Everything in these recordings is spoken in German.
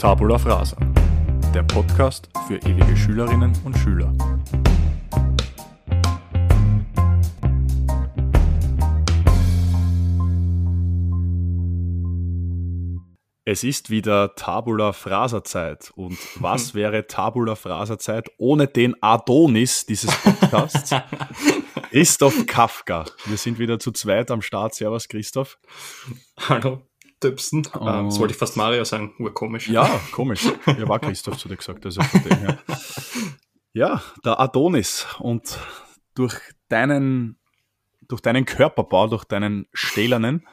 Tabula Frasa, der Podcast für ewige Schülerinnen und Schüler. Es ist wieder Tabula Frasa Zeit. Und was wäre Tabula Frasa Zeit ohne den Adonis dieses Podcasts? Christoph Kafka. Wir sind wieder zu zweit am Start. Servus, Christoph. Hallo, Döpsen. Oh. Ähm, das wollte ich fast Mario sagen. Urkomisch. Ja, komisch. Ja, war Christoph zu dir gesagt. Also dem her. Ja, der Adonis. Und durch deinen, durch deinen Körperbau, durch deinen stählernen,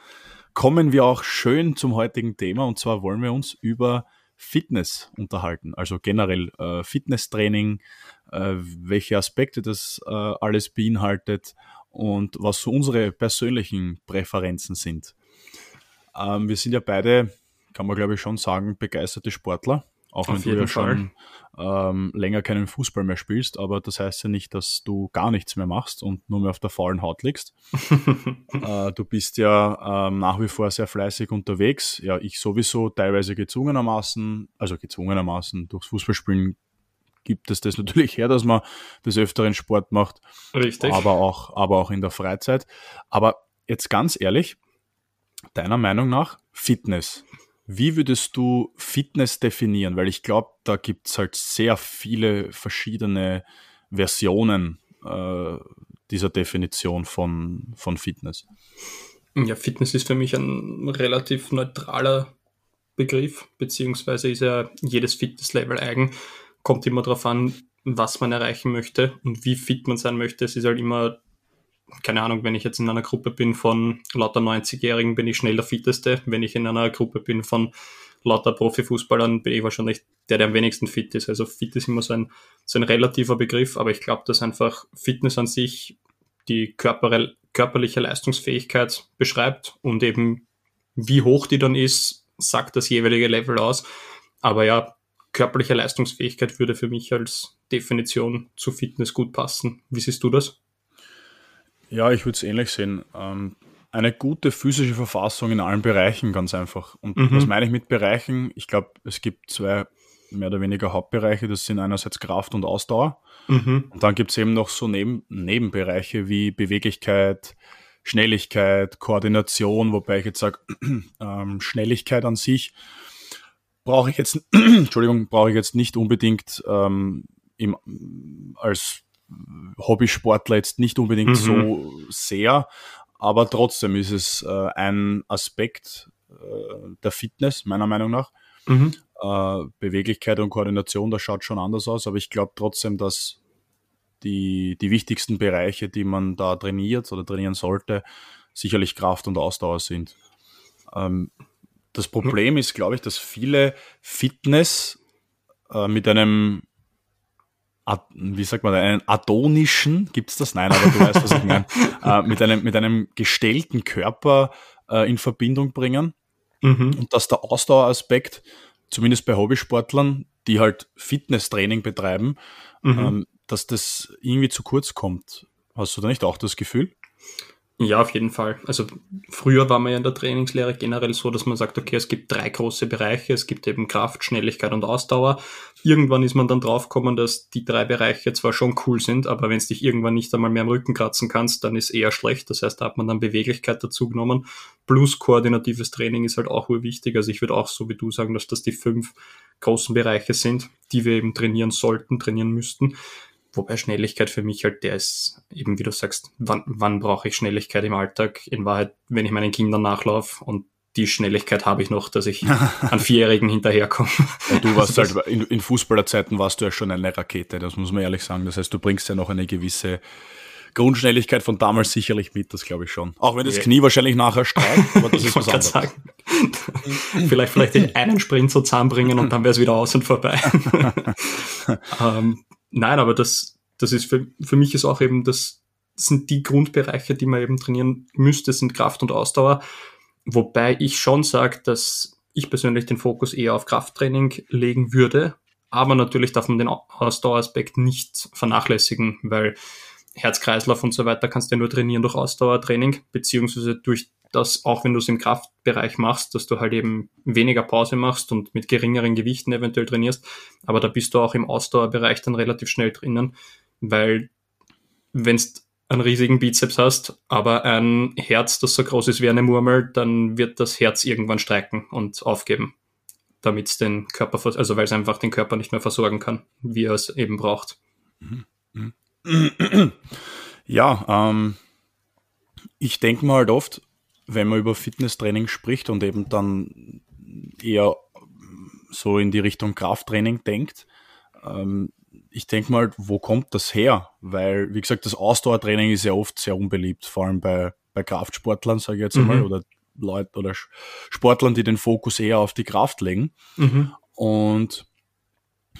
kommen wir auch schön zum heutigen Thema. Und zwar wollen wir uns über Fitness unterhalten. Also generell äh, Fitnesstraining, äh, welche Aspekte das äh, alles beinhaltet und was so unsere persönlichen Präferenzen sind. Ähm, wir sind ja beide, kann man glaube ich schon sagen, begeisterte Sportler. Auch wenn du ja schon ähm, länger keinen Fußball mehr spielst, aber das heißt ja nicht, dass du gar nichts mehr machst und nur mehr auf der faulen Haut liegst. äh, du bist ja ähm, nach wie vor sehr fleißig unterwegs. Ja, ich sowieso teilweise gezwungenermaßen, also gezwungenermaßen durchs Fußballspielen gibt es das natürlich her, dass man des Öfteren Sport macht. Richtig. Aber auch, aber auch in der Freizeit. Aber jetzt ganz ehrlich, deiner Meinung nach Fitness. Wie würdest du Fitness definieren? Weil ich glaube, da gibt es halt sehr viele verschiedene Versionen äh, dieser Definition von, von Fitness. Ja, Fitness ist für mich ein relativ neutraler Begriff, beziehungsweise ist ja jedes Fitnesslevel eigen. Kommt immer darauf an, was man erreichen möchte und wie fit man sein möchte. Es ist halt immer keine Ahnung, wenn ich jetzt in einer Gruppe bin von lauter 90-Jährigen, bin ich schnell der Fitteste. Wenn ich in einer Gruppe bin von lauter Profifußballern, bin ich wahrscheinlich der, der am wenigsten fit ist. Also fit ist immer so ein, so ein relativer Begriff, aber ich glaube, dass einfach Fitness an sich die körper körperliche Leistungsfähigkeit beschreibt und eben wie hoch die dann ist, sagt das jeweilige Level aus. Aber ja, körperliche Leistungsfähigkeit würde für mich als Definition zu Fitness gut passen. Wie siehst du das? Ja, ich würde es ähnlich sehen. Ähm, eine gute physische Verfassung in allen Bereichen, ganz einfach. Und mhm. was meine ich mit Bereichen? Ich glaube, es gibt zwei mehr oder weniger Hauptbereiche. Das sind einerseits Kraft und Ausdauer. Mhm. Und dann gibt es eben noch so Neben Nebenbereiche wie Beweglichkeit, Schnelligkeit, Koordination, wobei ich jetzt sage, ähm, Schnelligkeit an sich brauche ich jetzt, Entschuldigung, brauche ich jetzt nicht unbedingt ähm, im, als Hobbysportler jetzt nicht unbedingt mhm. so sehr, aber trotzdem ist es äh, ein Aspekt äh, der Fitness, meiner Meinung nach. Mhm. Äh, Beweglichkeit und Koordination, das schaut schon anders aus, aber ich glaube trotzdem, dass die, die wichtigsten Bereiche, die man da trainiert oder trainieren sollte, sicherlich Kraft und Ausdauer sind. Ähm, das Problem ist, glaube ich, dass viele Fitness äh, mit einem wie sagt man, einen adonischen, gibt es das? Nein, aber du weißt, was ich meine, äh, mit, einem, mit einem gestellten Körper äh, in Verbindung bringen. Mhm. Und dass der Ausdaueraspekt, zumindest bei Hobbysportlern, die halt Fitnesstraining betreiben, mhm. ähm, dass das irgendwie zu kurz kommt. Hast du da nicht auch das Gefühl? Ja, auf jeden Fall. Also früher war man ja in der Trainingslehre generell so, dass man sagt, okay, es gibt drei große Bereiche, es gibt eben Kraft, Schnelligkeit und Ausdauer. Irgendwann ist man dann draufgekommen, dass die drei Bereiche zwar schon cool sind, aber wenn es dich irgendwann nicht einmal mehr am Rücken kratzen kannst, dann ist eher schlecht. Das heißt, da hat man dann Beweglichkeit dazu genommen. Plus koordinatives Training ist halt auch wichtig. Also ich würde auch so wie du sagen, dass das die fünf großen Bereiche sind, die wir eben trainieren sollten, trainieren müssten. Wobei Schnelligkeit für mich halt der ist, eben wie du sagst, wann, wann brauche ich Schnelligkeit im Alltag? In Wahrheit, wenn ich meinen Kindern nachlaufe und die Schnelligkeit habe ich noch, dass ich an Vierjährigen hinterherkomme. Ja, du warst also halt, in, in Fußballerzeiten warst du ja schon eine Rakete, das muss man ehrlich sagen. Das heißt, du bringst ja noch eine gewisse Grundschnelligkeit von damals sicherlich mit, das glaube ich schon. Auch wenn das ja. Knie wahrscheinlich nachher streikt, aber das ich ist was anderes. Sagen. vielleicht, vielleicht den einen Sprint so zusammenbringen und dann wäre es wieder aus und vorbei. ähm, Nein, aber das, das ist für, für mich ist auch eben, das, das sind die Grundbereiche, die man eben trainieren müsste, sind Kraft und Ausdauer. Wobei ich schon sage, dass ich persönlich den Fokus eher auf Krafttraining legen würde. Aber natürlich darf man den Ausdaueraspekt nicht vernachlässigen, weil Herzkreislauf und so weiter kannst du ja nur trainieren durch Ausdauertraining, beziehungsweise durch dass auch wenn du es im Kraftbereich machst, dass du halt eben weniger Pause machst und mit geringeren Gewichten eventuell trainierst. Aber da bist du auch im Ausdauerbereich dann relativ schnell drinnen, weil wenn du einen riesigen Bizeps hast, aber ein Herz, das so groß ist wie eine Murmel, dann wird das Herz irgendwann streiken und aufgeben, damit es den Körper, also weil es einfach den Körper nicht mehr versorgen kann, wie er es eben braucht. Ja, ähm, ich denke mal halt oft, wenn man über Fitnesstraining spricht und eben dann eher so in die Richtung Krafttraining denkt, ähm, ich denke mal, wo kommt das her? Weil, wie gesagt, das Ausdauertraining ist ja oft sehr unbeliebt, vor allem bei, bei Kraftsportlern, sage ich jetzt mhm. einmal, oder Leute oder Sportlern, die den Fokus eher auf die Kraft legen. Mhm. Und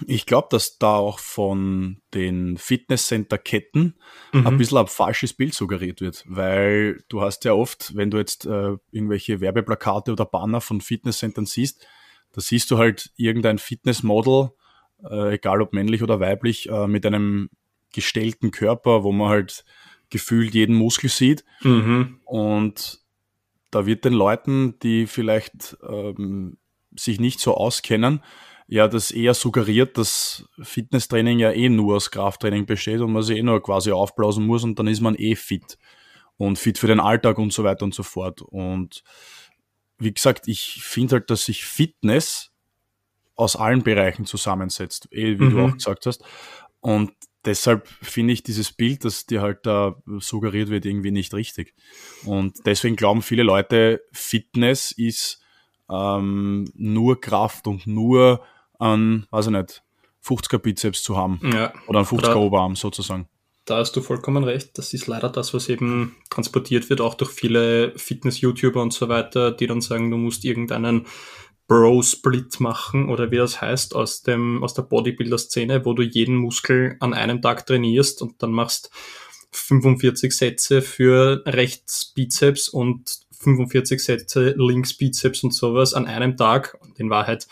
ich glaube, dass da auch von den Fitnesscenter-Ketten mhm. ein bisschen ein falsches Bild suggeriert wird, weil du hast ja oft, wenn du jetzt äh, irgendwelche Werbeplakate oder Banner von Fitnesscentern siehst, da siehst du halt irgendein Fitnessmodel, äh, egal ob männlich oder weiblich, äh, mit einem gestellten Körper, wo man halt gefühlt jeden Muskel sieht. Mhm. Und da wird den Leuten, die vielleicht ähm, sich nicht so auskennen, ja das eher suggeriert, dass Fitnesstraining ja eh nur aus Krafttraining besteht und man sich eh nur quasi aufblasen muss und dann ist man eh fit und fit für den Alltag und so weiter und so fort. Und wie gesagt, ich finde halt, dass sich Fitness aus allen Bereichen zusammensetzt, eh, wie mhm. du auch gesagt hast. Und deshalb finde ich dieses Bild, das dir halt da suggeriert wird, irgendwie nicht richtig. Und deswegen glauben viele Leute, Fitness ist ähm, nur Kraft und nur an, weiß ich nicht, 50er Bizeps zu haben. Ja. Oder einen 50er Oberarm sozusagen. Da hast du vollkommen recht. Das ist leider das, was eben transportiert wird, auch durch viele Fitness-YouTuber und so weiter, die dann sagen, du musst irgendeinen Bro-Split machen oder wie das heißt aus dem, aus der Bodybuilder-Szene, wo du jeden Muskel an einem Tag trainierst und dann machst 45 Sätze für rechts Bizeps und 45 Sätze links Bizeps und sowas an einem Tag. Und in Wahrheit,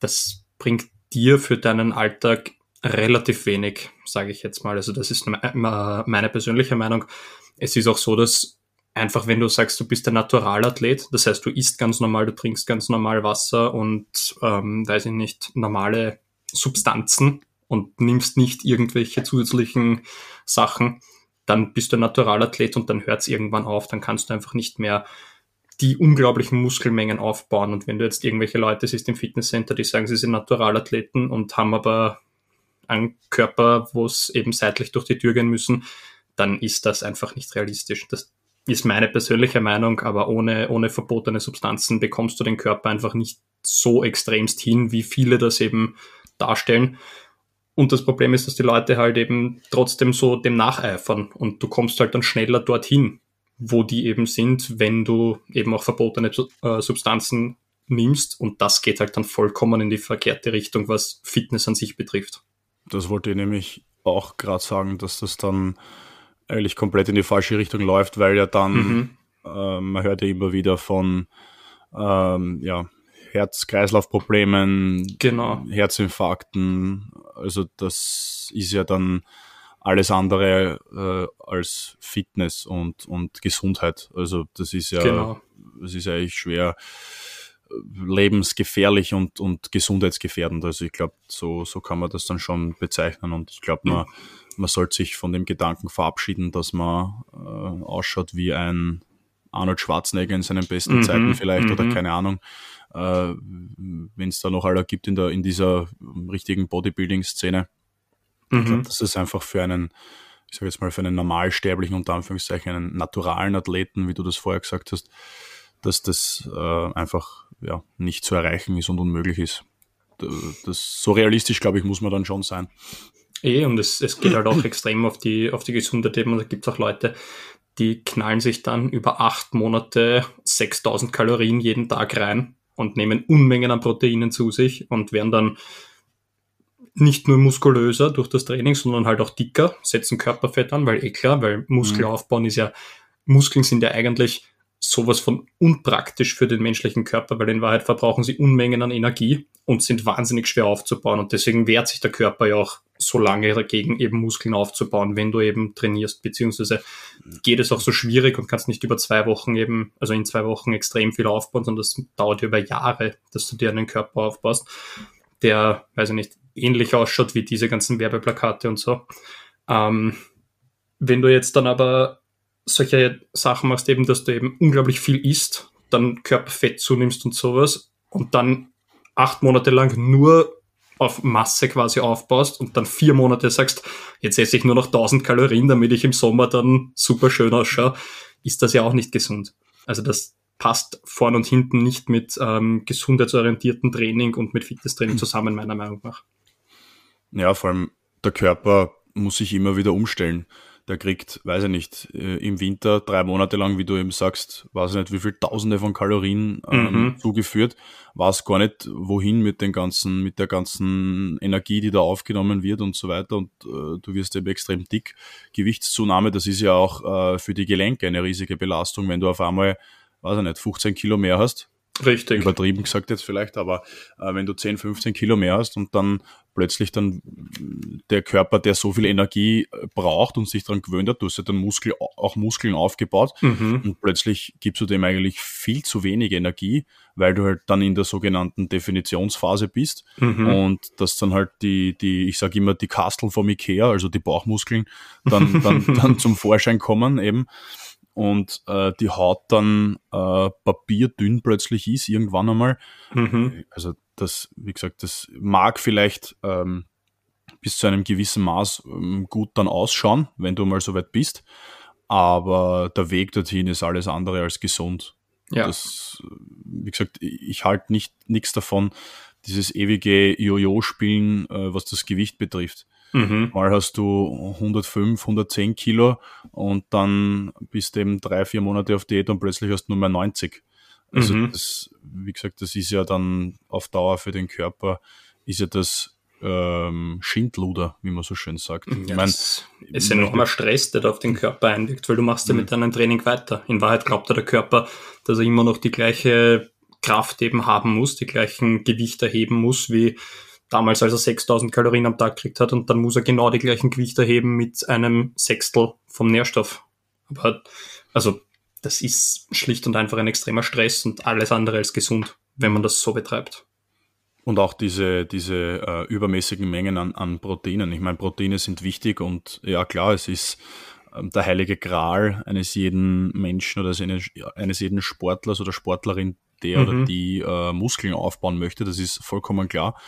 das bringt dir für deinen Alltag relativ wenig, sage ich jetzt mal. Also das ist meine persönliche Meinung. Es ist auch so, dass einfach, wenn du sagst, du bist ein Naturalathlet, das heißt, du isst ganz normal, du trinkst ganz normal Wasser und, ähm, weiß ich nicht, normale Substanzen und nimmst nicht irgendwelche zusätzlichen Sachen, dann bist du ein Naturalathlet und dann hört es irgendwann auf, dann kannst du einfach nicht mehr die unglaublichen Muskelmengen aufbauen. Und wenn du jetzt irgendwelche Leute siehst im Fitnesscenter, die sagen, sie sind Naturalathleten und haben aber einen Körper, wo es eben seitlich durch die Tür gehen müssen, dann ist das einfach nicht realistisch. Das ist meine persönliche Meinung, aber ohne, ohne verbotene Substanzen bekommst du den Körper einfach nicht so extremst hin, wie viele das eben darstellen. Und das Problem ist, dass die Leute halt eben trotzdem so dem nacheifern und du kommst halt dann schneller dorthin, wo die eben sind, wenn du eben auch verbotene äh, Substanzen nimmst. Und das geht halt dann vollkommen in die verkehrte Richtung, was Fitness an sich betrifft. Das wollte ich nämlich auch gerade sagen, dass das dann eigentlich komplett in die falsche Richtung läuft, weil ja dann, mhm. äh, man hört ja immer wieder von ähm, ja, Herz-Kreislauf-Problemen, genau. Herzinfarkten. Also das ist ja dann alles andere äh, als Fitness und, und Gesundheit. Also das ist ja, genau. das ist eigentlich schwer äh, lebensgefährlich und, und gesundheitsgefährdend. Also ich glaube, so, so kann man das dann schon bezeichnen. Und ich glaube, man, man sollte sich von dem Gedanken verabschieden, dass man äh, ausschaut wie ein Arnold Schwarzenegger in seinen besten mhm, Zeiten vielleicht oder mhm. keine Ahnung. Äh, Wenn es da noch alle gibt in, der, in dieser richtigen Bodybuilding-Szene. Mhm. Ich glaube, das ist einfach für einen, ich sage jetzt mal, für einen normalsterblichen, unter Anführungszeichen, einen naturalen Athleten, wie du das vorher gesagt hast, dass das äh, einfach ja, nicht zu erreichen ist und unmöglich ist. Das, so realistisch, glaube ich, muss man dann schon sein. Eh, und es, es geht halt auch extrem auf die, auf die Gesundheit eben. Und da gibt es auch Leute, die knallen sich dann über acht Monate 6000 Kalorien jeden Tag rein und nehmen Unmengen an Proteinen zu sich und werden dann nicht nur muskulöser durch das Training, sondern halt auch dicker, setzen Körperfett an, weil eh klar, weil Muskel aufbauen ist ja, Muskeln sind ja eigentlich sowas von unpraktisch für den menschlichen Körper, weil in Wahrheit verbrauchen sie Unmengen an Energie und sind wahnsinnig schwer aufzubauen. Und deswegen wehrt sich der Körper ja auch so lange dagegen, eben Muskeln aufzubauen, wenn du eben trainierst, beziehungsweise geht es auch so schwierig und kannst nicht über zwei Wochen eben, also in zwei Wochen extrem viel aufbauen, sondern das dauert über Jahre, dass du dir einen Körper aufbaust, der, weiß ich nicht, ähnlich ausschaut wie diese ganzen Werbeplakate und so. Ähm, wenn du jetzt dann aber solche Sachen machst, eben, dass du eben unglaublich viel isst, dann Körperfett zunimmst und sowas und dann acht Monate lang nur auf Masse quasi aufbaust und dann vier Monate sagst, jetzt esse ich nur noch 1000 Kalorien, damit ich im Sommer dann super schön ausschaue, ist das ja auch nicht gesund. Also das passt vorn und hinten nicht mit ähm, gesundheitsorientierten Training und mit Fitnesstraining zusammen, meiner Meinung nach. Ja, vor allem der Körper muss sich immer wieder umstellen der kriegt, weiß ich nicht, äh, im Winter drei Monate lang, wie du eben sagst, weiß ich nicht, wie viel Tausende von Kalorien ähm, mhm. zugeführt, weiß gar nicht, wohin mit den ganzen, mit der ganzen Energie, die da aufgenommen wird und so weiter. Und äh, du wirst eben extrem dick. Gewichtszunahme, das ist ja auch äh, für die Gelenke eine riesige Belastung, wenn du auf einmal, weiß ich nicht, 15 Kilo mehr hast. Richtig. Übertrieben gesagt jetzt vielleicht, aber äh, wenn du 10, 15 Kilo mehr hast und dann plötzlich dann der Körper, der so viel Energie äh, braucht und sich daran gewöhnt hat, du hast ja dann Muskel, auch Muskeln aufgebaut mhm. und plötzlich gibst du dem eigentlich viel zu wenig Energie, weil du halt dann in der sogenannten Definitionsphase bist mhm. und dass dann halt die, die, ich sage immer die Kastel vom Ikea, also die Bauchmuskeln, dann, dann, dann zum Vorschein kommen eben und äh, die Haut dann äh, papierdünn plötzlich ist, irgendwann einmal. Mhm. Also das, wie gesagt, das mag vielleicht ähm, bis zu einem gewissen Maß ähm, gut dann ausschauen, wenn du mal so weit bist. Aber der Weg dorthin ist alles andere als gesund. Ja. Das, wie gesagt, ich halte nicht nichts davon, dieses ewige Jojo-Spielen, äh, was das Gewicht betrifft. Mhm. Mal hast du 105, 110 Kilo und dann bist du eben drei, vier Monate auf Diät und plötzlich hast du nur mehr 90. Also mhm. das, wie gesagt, das ist ja dann auf Dauer für den Körper, ist ja das ähm, Schindluder, wie man so schön sagt. Ja, ich mein, es ist enormer Stress, der da auf den Körper einwirkt, weil du machst ja mhm. mit deinem Training weiter. In Wahrheit glaubt der Körper, dass er immer noch die gleiche Kraft eben haben muss, die gleichen Gewicht erheben muss, wie damals, als er 6000 Kalorien am Tag gekriegt hat und dann muss er genau die gleichen Gewicht erheben mit einem Sechstel vom Nährstoff. Aber, also, das ist schlicht und einfach ein extremer Stress und alles andere als gesund, wenn man das so betreibt. Und auch diese, diese äh, übermäßigen Mengen an, an Proteinen. Ich meine, Proteine sind wichtig und ja klar, es ist ähm, der heilige Gral eines jeden Menschen oder eines, eines jeden Sportlers oder Sportlerin, der mhm. oder die äh, Muskeln aufbauen möchte. Das ist vollkommen klar.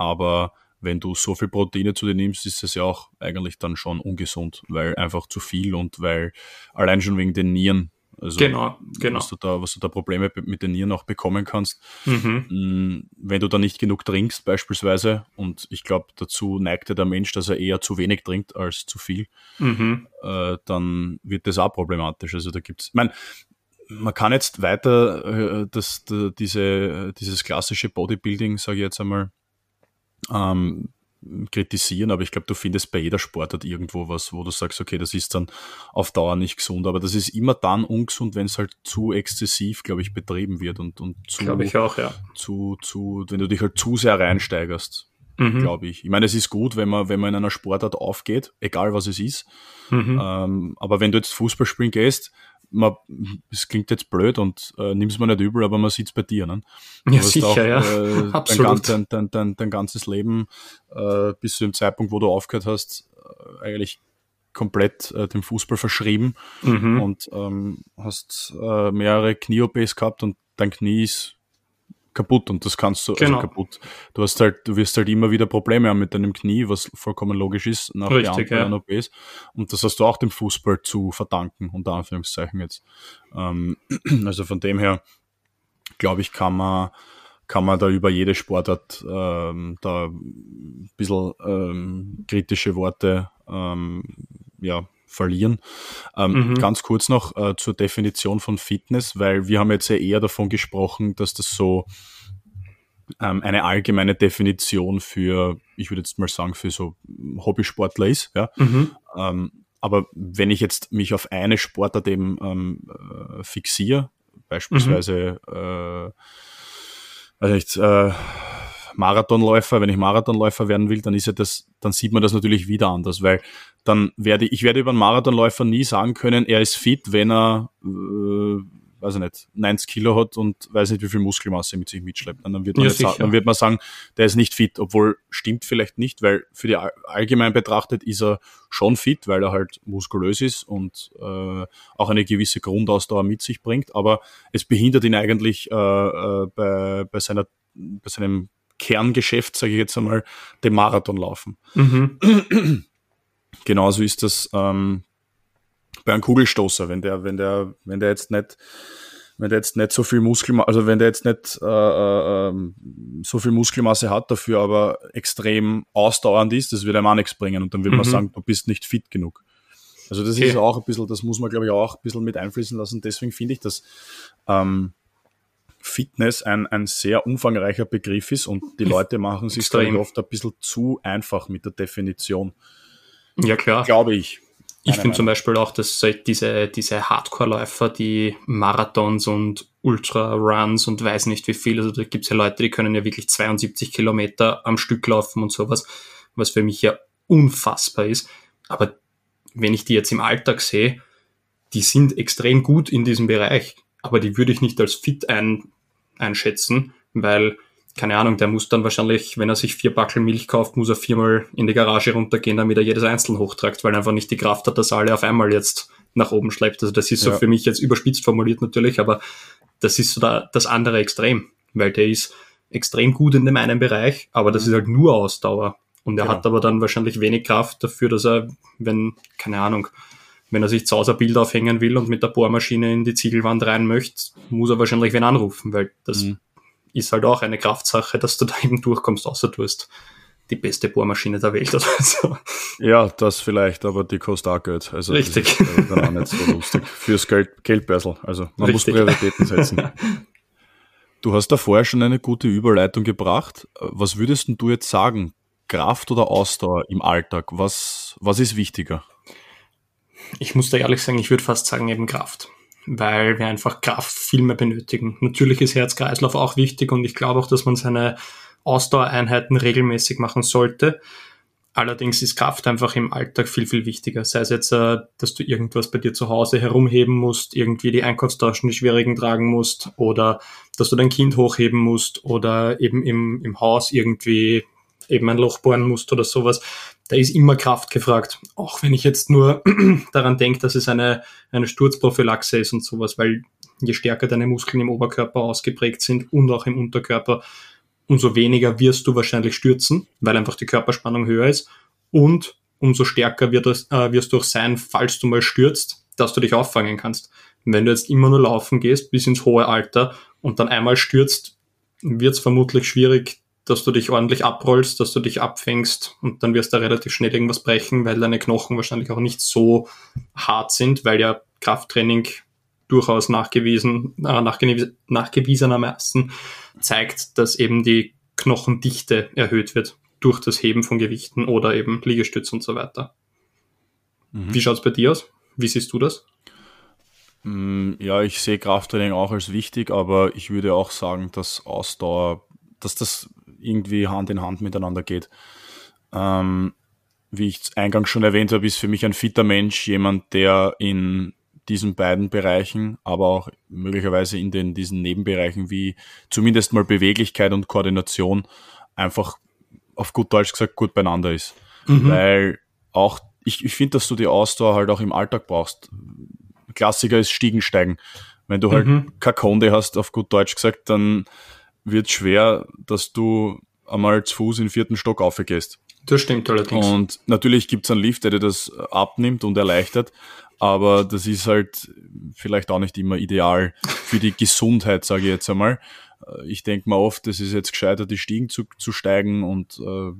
Aber wenn du so viel Proteine zu dir nimmst, ist es ja auch eigentlich dann schon ungesund, weil einfach zu viel und weil allein schon wegen den Nieren, also genau, genau. Was, du da, was du da Probleme mit den Nieren auch bekommen kannst, mhm. Mm, wenn du da nicht genug trinkst beispielsweise und ich glaube dazu neigt ja der Mensch, dass er eher zu wenig trinkt als zu viel, mhm. äh, dann wird das auch problematisch. Also da gibt's, ich meine, man kann jetzt weiter äh, das, das, diese, dieses klassische Bodybuilding, sage ich jetzt einmal, ähm, kritisieren, aber ich glaube, du findest bei jeder Sportart irgendwo was, wo du sagst, okay, das ist dann auf Dauer nicht gesund, aber das ist immer dann ungesund, wenn es halt zu exzessiv, glaube ich, betrieben wird und, und zu, glaube ich auch, ja. zu, zu, wenn du dich halt zu sehr reinsteigerst, mhm. glaube ich. Ich meine, es ist gut, wenn man, wenn man in einer Sportart aufgeht, egal was es ist, mhm. ähm, aber wenn du jetzt Fußball spielen gehst, man, es klingt jetzt blöd und äh, nimm es mir nicht übel, aber man sieht es bei dir. Ne? Du ja, sicher, auch, ja. Äh, Absolut. Dein, dein, dein, dein, ganzes Leben äh, bis zu dem Zeitpunkt, wo du aufgehört hast, äh, eigentlich komplett äh, dem Fußball verschrieben mhm. und ähm, hast äh, mehrere Knie-OPs gehabt und dein Knie ist kaputt und das kannst du also genau. also kaputt. Du hast halt, du wirst halt immer wieder Probleme haben mit deinem Knie, was vollkommen logisch ist nach Richtig, Jahren ja. OPs. Und das hast du auch dem Fußball zu verdanken, unter Anführungszeichen jetzt. Ähm, also von dem her, glaube ich, kann man kann man da über jede Sportart ähm, da ein bisschen ähm, kritische Worte ähm, ja, verlieren. Ähm, mhm. Ganz kurz noch äh, zur Definition von Fitness, weil wir haben jetzt ja eher davon gesprochen, dass das so ähm, eine allgemeine Definition für, ich würde jetzt mal sagen, für so Hobbysportler ist. Ja? Mhm. Ähm, aber wenn ich jetzt mich auf eine Sportart eben ähm, äh, fixiere, beispielsweise, mhm. äh, also nicht, äh, Marathonläufer, wenn ich Marathonläufer werden will, dann ist ja das, dann sieht man das natürlich wieder anders, weil dann werde ich werde über einen Marathonläufer nie sagen können, er ist fit, wenn er äh, weiß ich nicht, 90 Kilo hat und weiß nicht, wie viel Muskelmasse mit sich mitschleppt. Und dann wird man, ja, sagen, dann wird man sagen, der ist nicht fit, obwohl stimmt vielleicht nicht, weil für die allgemein betrachtet ist er schon fit, weil er halt muskulös ist und äh, auch eine gewisse Grundausdauer mit sich bringt, aber es behindert ihn eigentlich äh, äh, bei, bei, seiner, bei seinem Kerngeschäft, sage ich jetzt einmal, dem Marathonlaufen. Mhm. Genauso ist das ähm, bei einem Kugelstoßer, wenn der, wenn der, wenn der jetzt nicht, wenn der jetzt nicht so viel Muskelmasse, also wenn der jetzt nicht äh, äh, ähm, so viel Muskelmasse hat dafür, aber extrem ausdauernd ist, das wird einem auch nichts bringen und dann wird mhm. man sagen, du bist nicht fit genug. Also das okay. ist auch ein bisschen, das muss man glaube ich auch ein bisschen mit einfließen lassen. Deswegen finde ich, dass ähm, Fitness ein, ein sehr umfangreicher Begriff ist und die Leute machen sich oft ein bisschen zu einfach mit der Definition. Ja, klar. Glaube ich. Ich finde zum Beispiel auch, dass diese, diese Hardcore-Läufer, die Marathons und Ultra-Runs und weiß nicht wie viel, also da gibt es ja Leute, die können ja wirklich 72 Kilometer am Stück laufen und sowas, was für mich ja unfassbar ist. Aber wenn ich die jetzt im Alltag sehe, die sind extrem gut in diesem Bereich, aber die würde ich nicht als fit ein, einschätzen, weil keine Ahnung, der muss dann wahrscheinlich, wenn er sich vier Backel Milch kauft, muss er viermal in die Garage runtergehen, damit er jedes einzeln hochtragt, weil er einfach nicht die Kraft hat, dass er alle auf einmal jetzt nach oben schleppt. Also das ist so ja. für mich jetzt überspitzt formuliert natürlich, aber das ist so da, das andere Extrem, weil der ist extrem gut in dem einen Bereich, aber das ist halt nur Ausdauer. Und er genau. hat aber dann wahrscheinlich wenig Kraft dafür, dass er, wenn, keine Ahnung, wenn er sich zu Hause ein Bild aufhängen will und mit der Bohrmaschine in die Ziegelwand rein möchte, muss er wahrscheinlich wen anrufen, weil das mhm ist halt auch eine Kraftsache, dass du da eben durchkommst, außer du hast die beste Bohrmaschine der Welt oder so. Ja, das vielleicht, aber die kostet auch Geld. Also Richtig. Das ist dann auch nicht so lustig. Fürs Geld, Geldbörsel. Also man Richtig. muss Prioritäten setzen. Du hast da vorher schon eine gute Überleitung gebracht. Was würdest du jetzt sagen? Kraft oder Ausdauer im Alltag? Was, was ist wichtiger? Ich muss da ehrlich sagen, ich würde fast sagen eben Kraft weil wir einfach Kraft viel mehr benötigen. Natürlich ist Herz-Kreislauf auch wichtig und ich glaube auch, dass man seine Ausdauereinheiten regelmäßig machen sollte. Allerdings ist Kraft einfach im Alltag viel, viel wichtiger. Sei es jetzt, äh, dass du irgendwas bei dir zu Hause herumheben musst, irgendwie die Einkaufstaschen, die schwierigen tragen musst oder dass du dein Kind hochheben musst oder eben im, im Haus irgendwie eben ein Loch bohren musst oder sowas da ist immer Kraft gefragt. Auch wenn ich jetzt nur daran denke, dass es eine, eine Sturzprophylaxe ist und sowas, weil je stärker deine Muskeln im Oberkörper ausgeprägt sind und auch im Unterkörper, umso weniger wirst du wahrscheinlich stürzen, weil einfach die Körperspannung höher ist. Und umso stärker wird es, äh, wirst du auch sein, falls du mal stürzt, dass du dich auffangen kannst. wenn du jetzt immer nur laufen gehst bis ins hohe Alter und dann einmal stürzt, wird es vermutlich schwierig, dass du dich ordentlich abrollst, dass du dich abfängst und dann wirst du relativ schnell irgendwas brechen, weil deine Knochen wahrscheinlich auch nicht so hart sind, weil ja Krafttraining durchaus nachgewiesen, äh, nachgewies nachgewiesenermaßen zeigt, dass eben die Knochendichte erhöht wird durch das Heben von Gewichten oder eben Liegestütz und so weiter. Mhm. Wie schaut's bei dir aus? Wie siehst du das? Mm, ja, ich sehe Krafttraining auch als wichtig, aber ich würde auch sagen, dass Ausdauer, dass das irgendwie Hand in Hand miteinander geht. Ähm, wie ich eingangs schon erwähnt habe, ist für mich ein fitter Mensch jemand, der in diesen beiden Bereichen, aber auch möglicherweise in den, diesen Nebenbereichen wie zumindest mal Beweglichkeit und Koordination einfach auf gut Deutsch gesagt gut beieinander ist. Mhm. Weil auch, ich, ich finde, dass du die Ausdauer halt auch im Alltag brauchst. Klassiker ist Stiegensteigen. Wenn du halt mhm. keine Konde hast, auf gut Deutsch gesagt, dann wird schwer, dass du einmal zu Fuß in den vierten Stock aufgehst. Das stimmt allerdings. Und natürlich gibt es einen Lift, der dir das abnimmt und erleichtert, aber das ist halt vielleicht auch nicht immer ideal für die Gesundheit, sage ich jetzt einmal. Ich denke mal oft, es ist jetzt gescheiter, die Stiegen zu, zu steigen und äh,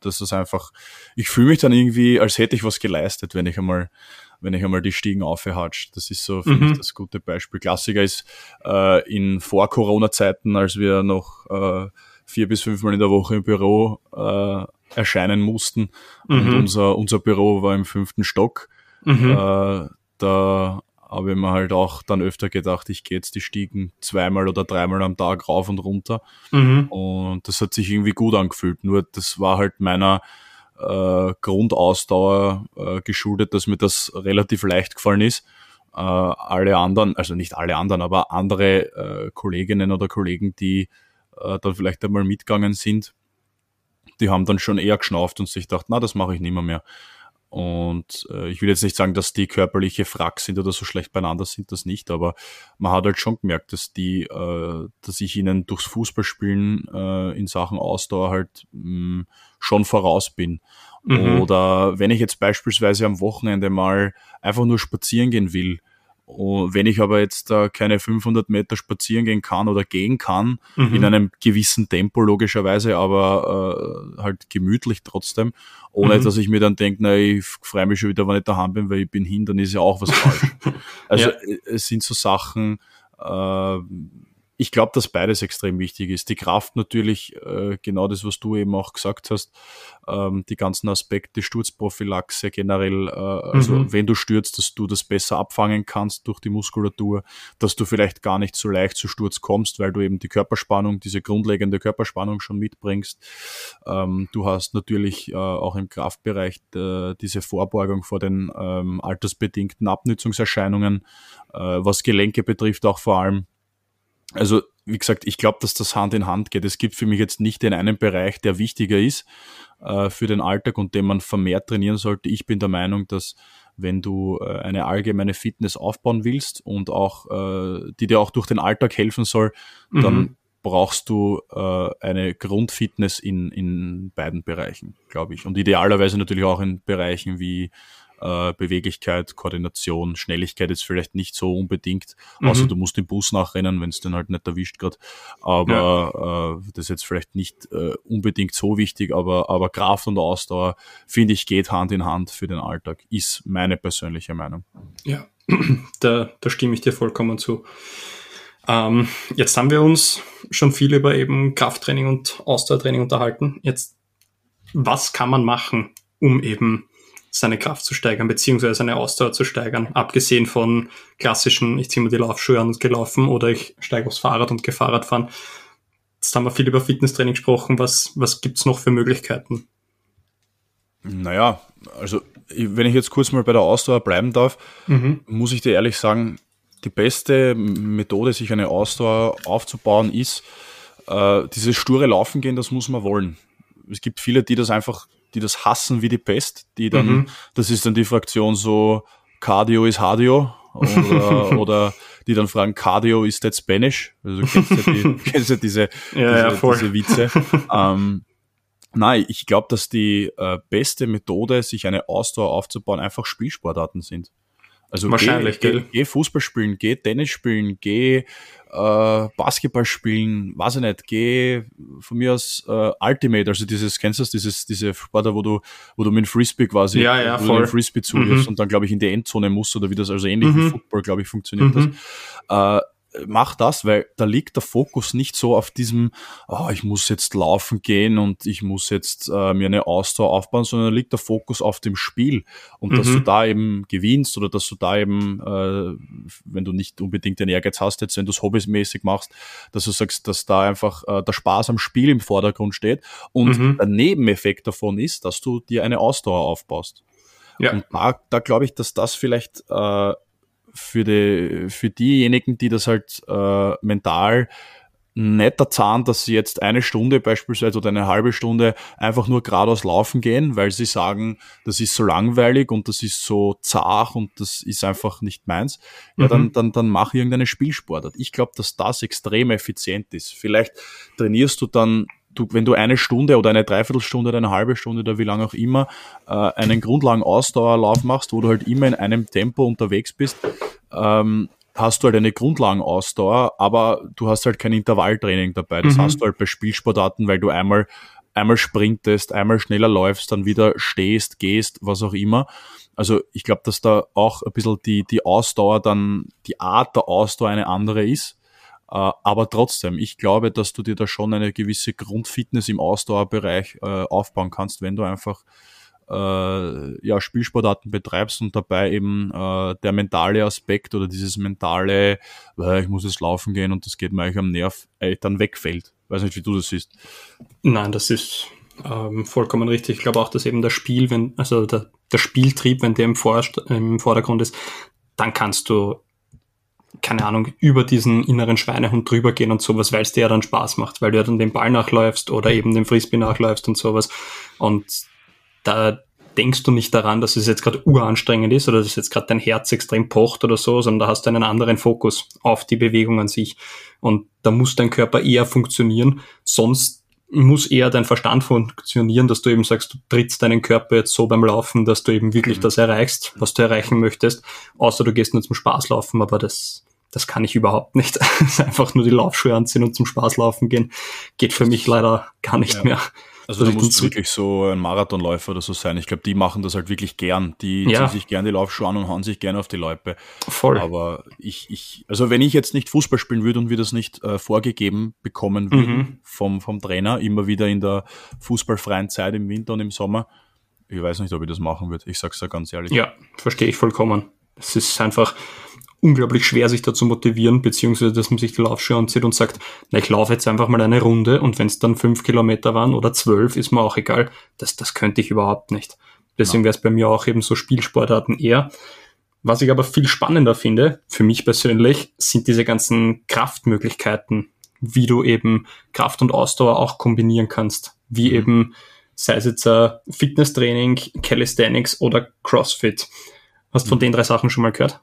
das ist einfach, ich fühle mich dann irgendwie, als hätte ich was geleistet, wenn ich einmal wenn ich einmal die Stiegen aufhatscht. Das ist so, finde mhm. ich, das gute Beispiel. Klassiker ist äh, in Vor-Corona-Zeiten, als wir noch äh, vier bis fünfmal in der Woche im Büro äh, erscheinen mussten. Mhm. Und unser, unser Büro war im fünften Stock. Mhm. Äh, da habe ich mir halt auch dann öfter gedacht, ich gehe jetzt die Stiegen zweimal oder dreimal am Tag rauf und runter. Mhm. Und das hat sich irgendwie gut angefühlt. Nur das war halt meiner äh, Grundausdauer äh, geschuldet, dass mir das relativ leicht gefallen ist. Äh, alle anderen, also nicht alle anderen, aber andere äh, Kolleginnen oder Kollegen, die äh, dann vielleicht einmal mitgegangen sind, die haben dann schon eher geschnauft und sich gedacht, na, das mache ich nimmer mehr. Und äh, ich will jetzt nicht sagen, dass die körperliche Frack sind oder so schlecht beieinander sind, das nicht, aber man hat halt schon gemerkt, dass die, äh, dass ich ihnen durchs Fußballspielen äh, in Sachen Ausdauer halt mh, schon voraus bin. Mhm. Oder wenn ich jetzt beispielsweise am Wochenende mal einfach nur spazieren gehen will, und wenn ich aber jetzt äh, keine 500 Meter spazieren gehen kann oder gehen kann, mhm. in einem gewissen Tempo logischerweise, aber äh, halt gemütlich trotzdem, ohne mhm. dass ich mir dann denke, na, ich freue mich schon wieder, wenn ich daheim bin, weil ich bin hin, dann ist ja auch was falsch. also ja. Äh, es sind so Sachen, äh, ich glaube, dass beides extrem wichtig ist. Die Kraft natürlich, äh, genau das, was du eben auch gesagt hast, ähm, die ganzen Aspekte, Sturzprophylaxe generell, äh, also mhm. wenn du stürzt, dass du das besser abfangen kannst durch die Muskulatur, dass du vielleicht gar nicht so leicht zu Sturz kommst, weil du eben die Körperspannung, diese grundlegende Körperspannung schon mitbringst. Ähm, du hast natürlich äh, auch im Kraftbereich äh, diese Vorbeugung vor den ähm, altersbedingten Abnützungserscheinungen, äh, was Gelenke betrifft auch vor allem also, wie gesagt, ich glaube, dass das Hand in Hand geht. Es gibt für mich jetzt nicht den einen Bereich, der wichtiger ist äh, für den Alltag und den man vermehrt trainieren sollte. Ich bin der Meinung, dass wenn du äh, eine allgemeine Fitness aufbauen willst und auch, äh, die dir auch durch den Alltag helfen soll, mhm. dann brauchst du äh, eine Grundfitness in, in beiden Bereichen, glaube ich. Und idealerweise natürlich auch in Bereichen wie äh, Beweglichkeit, Koordination, Schnelligkeit ist vielleicht nicht so unbedingt, mhm. außer du musst den Bus nachrennen, wenn es den halt nicht erwischt gerade. Aber ja. äh, das ist jetzt vielleicht nicht äh, unbedingt so wichtig, aber, aber Kraft und Ausdauer, finde ich, geht Hand in Hand für den Alltag, ist meine persönliche Meinung. Ja, da, da stimme ich dir vollkommen zu. Ähm, jetzt haben wir uns schon viel über eben Krafttraining und Ausdauertraining unterhalten. Jetzt, was kann man machen, um eben seine Kraft zu steigern, beziehungsweise seine Ausdauer zu steigern. Abgesehen von klassischen, ich ziehe mir die Laufschuhe an und gelaufen oder ich steige aufs Fahrrad und gehe Fahrrad fahren. Jetzt haben wir viel über Fitnesstraining gesprochen. Was, was gibt's noch für Möglichkeiten? Naja, also wenn ich jetzt kurz mal bei der Ausdauer bleiben darf, mhm. muss ich dir ehrlich sagen, die beste Methode, sich eine Ausdauer aufzubauen, ist, äh, dieses sture Laufen gehen, das muss man wollen. Es gibt viele, die das einfach die das hassen wie die Pest, die dann, mhm. das ist dann die Fraktion so, Cardio ist Hardio oder, oder die dann fragen, Cardio ist that Spanish? Also kennst du die, kennst du diese, ja, diese, ja, diese Witze? ähm, nein, ich glaube, dass die äh, beste Methode, sich eine Ausdauer aufzubauen, einfach Spielsportarten sind. Also Wahrscheinlich, geh, geh, geh Fußball spielen, geh Tennis spielen, geh äh, Basketball spielen, weiß ich nicht, geh von mir aus äh, Ultimate, also dieses, kennst du das, dieses, diese Sportler, wo du, wo du mit dem Frisbee quasi, ja, ja, voll. den Frisbee zuwirfst mhm. und dann, glaube ich, in die Endzone musst oder wie das, also ähnlich mhm. wie Football, glaube ich, funktioniert mhm. das. Äh, mach das, weil da liegt der Fokus nicht so auf diesem, oh, ich muss jetzt laufen gehen und ich muss jetzt äh, mir eine Ausdauer aufbauen, sondern da liegt der Fokus auf dem Spiel und mhm. dass du mhm. da eben gewinnst oder dass du da eben, äh, wenn du nicht unbedingt den Ehrgeiz hast, jetzt wenn du es hobbymäßig machst, dass du sagst, dass da einfach äh, der Spaß am Spiel im Vordergrund steht und mhm. der Nebeneffekt davon ist, dass du dir eine Ausdauer aufbaust. Ja. Und da, da glaube ich, dass das vielleicht äh, für, die, für diejenigen, die das halt äh, mental netter Zahn, dass sie jetzt eine Stunde beispielsweise oder eine halbe Stunde einfach nur geradeaus laufen gehen, weil sie sagen, das ist so langweilig und das ist so zart und das ist einfach nicht meins. Ja, mhm. dann, dann, dann mach irgendeine Spielsportart. Ich glaube, dass das extrem effizient ist. Vielleicht trainierst du dann du, wenn du eine Stunde oder eine Dreiviertelstunde oder eine halbe Stunde oder wie lange auch immer äh, einen Grundlagen-Ausdauerlauf machst, wo du halt immer in einem Tempo unterwegs bist, ähm, hast du halt eine Grundlagenausdauer, aber du hast halt kein Intervalltraining dabei. Das mhm. hast du halt bei Spielsportarten, weil du einmal einmal sprintest, einmal schneller läufst, dann wieder stehst, gehst, was auch immer. Also ich glaube, dass da auch ein bisschen die, die Ausdauer dann, die Art der Ausdauer eine andere ist. Äh, aber trotzdem, ich glaube, dass du dir da schon eine gewisse Grundfitness im Ausdauerbereich äh, aufbauen kannst, wenn du einfach äh, ja, Spielsportarten betreibst und dabei eben äh, der mentale Aspekt oder dieses mentale, äh, ich muss jetzt laufen gehen und das geht mir eigentlich am Nerv, äh, dann wegfällt. Weiß nicht, wie du das siehst. Nein, das ist ähm, vollkommen richtig. Ich glaube auch, dass eben das Spiel, wenn, also der, der Spieltrieb, wenn der im, Vorst im Vordergrund ist, dann kannst du, keine Ahnung, über diesen inneren Schweinehund drüber gehen und sowas, weil es dir ja dann Spaß macht, weil du ja dann den Ball nachläufst oder eben den Frisbee nachläufst und sowas. Und da denkst du nicht daran, dass es jetzt gerade uranstrengend ist oder dass jetzt gerade dein Herz extrem pocht oder so, sondern da hast du einen anderen Fokus auf die Bewegung an sich. Und da muss dein Körper eher funktionieren, sonst muss eher dein Verstand funktionieren, dass du eben sagst, du trittst deinen Körper jetzt so beim Laufen, dass du eben wirklich mhm. das erreichst, was du erreichen möchtest, außer du gehst nur zum Spaß laufen, aber das, das kann ich überhaupt nicht. einfach nur die Laufschuhe anziehen und zum Spaß laufen gehen, geht für mich leider gar nicht ja. mehr. Also da muss wirklich so ein Marathonläufer oder so sein. Ich glaube, die machen das halt wirklich gern. Die ja. ziehen sich gern die Laufschuhe an und hauen sich gerne auf die Loipe. Voll. Aber ich, ich, also wenn ich jetzt nicht Fußball spielen würde und wir das nicht äh, vorgegeben bekommen würden mhm. vom, vom Trainer, immer wieder in der fußballfreien Zeit im Winter und im Sommer, ich weiß nicht, ob ich das machen würde. Ich sag's da ganz ehrlich. Ja, verstehe ich vollkommen. Es ist einfach, unglaublich schwer, sich da zu motivieren, beziehungsweise dass man sich die Laufschuhe anzieht und sagt, na, ich laufe jetzt einfach mal eine Runde und wenn es dann fünf Kilometer waren oder zwölf, ist mir auch egal. Das, das könnte ich überhaupt nicht. Deswegen wäre es bei mir auch eben so Spielsportarten eher. Was ich aber viel spannender finde, für mich persönlich, sind diese ganzen Kraftmöglichkeiten, wie du eben Kraft und Ausdauer auch kombinieren kannst. Wie mhm. eben, sei es jetzt uh, Fitnesstraining, Calisthenics oder CrossFit. Hast du von mhm. den drei Sachen schon mal gehört?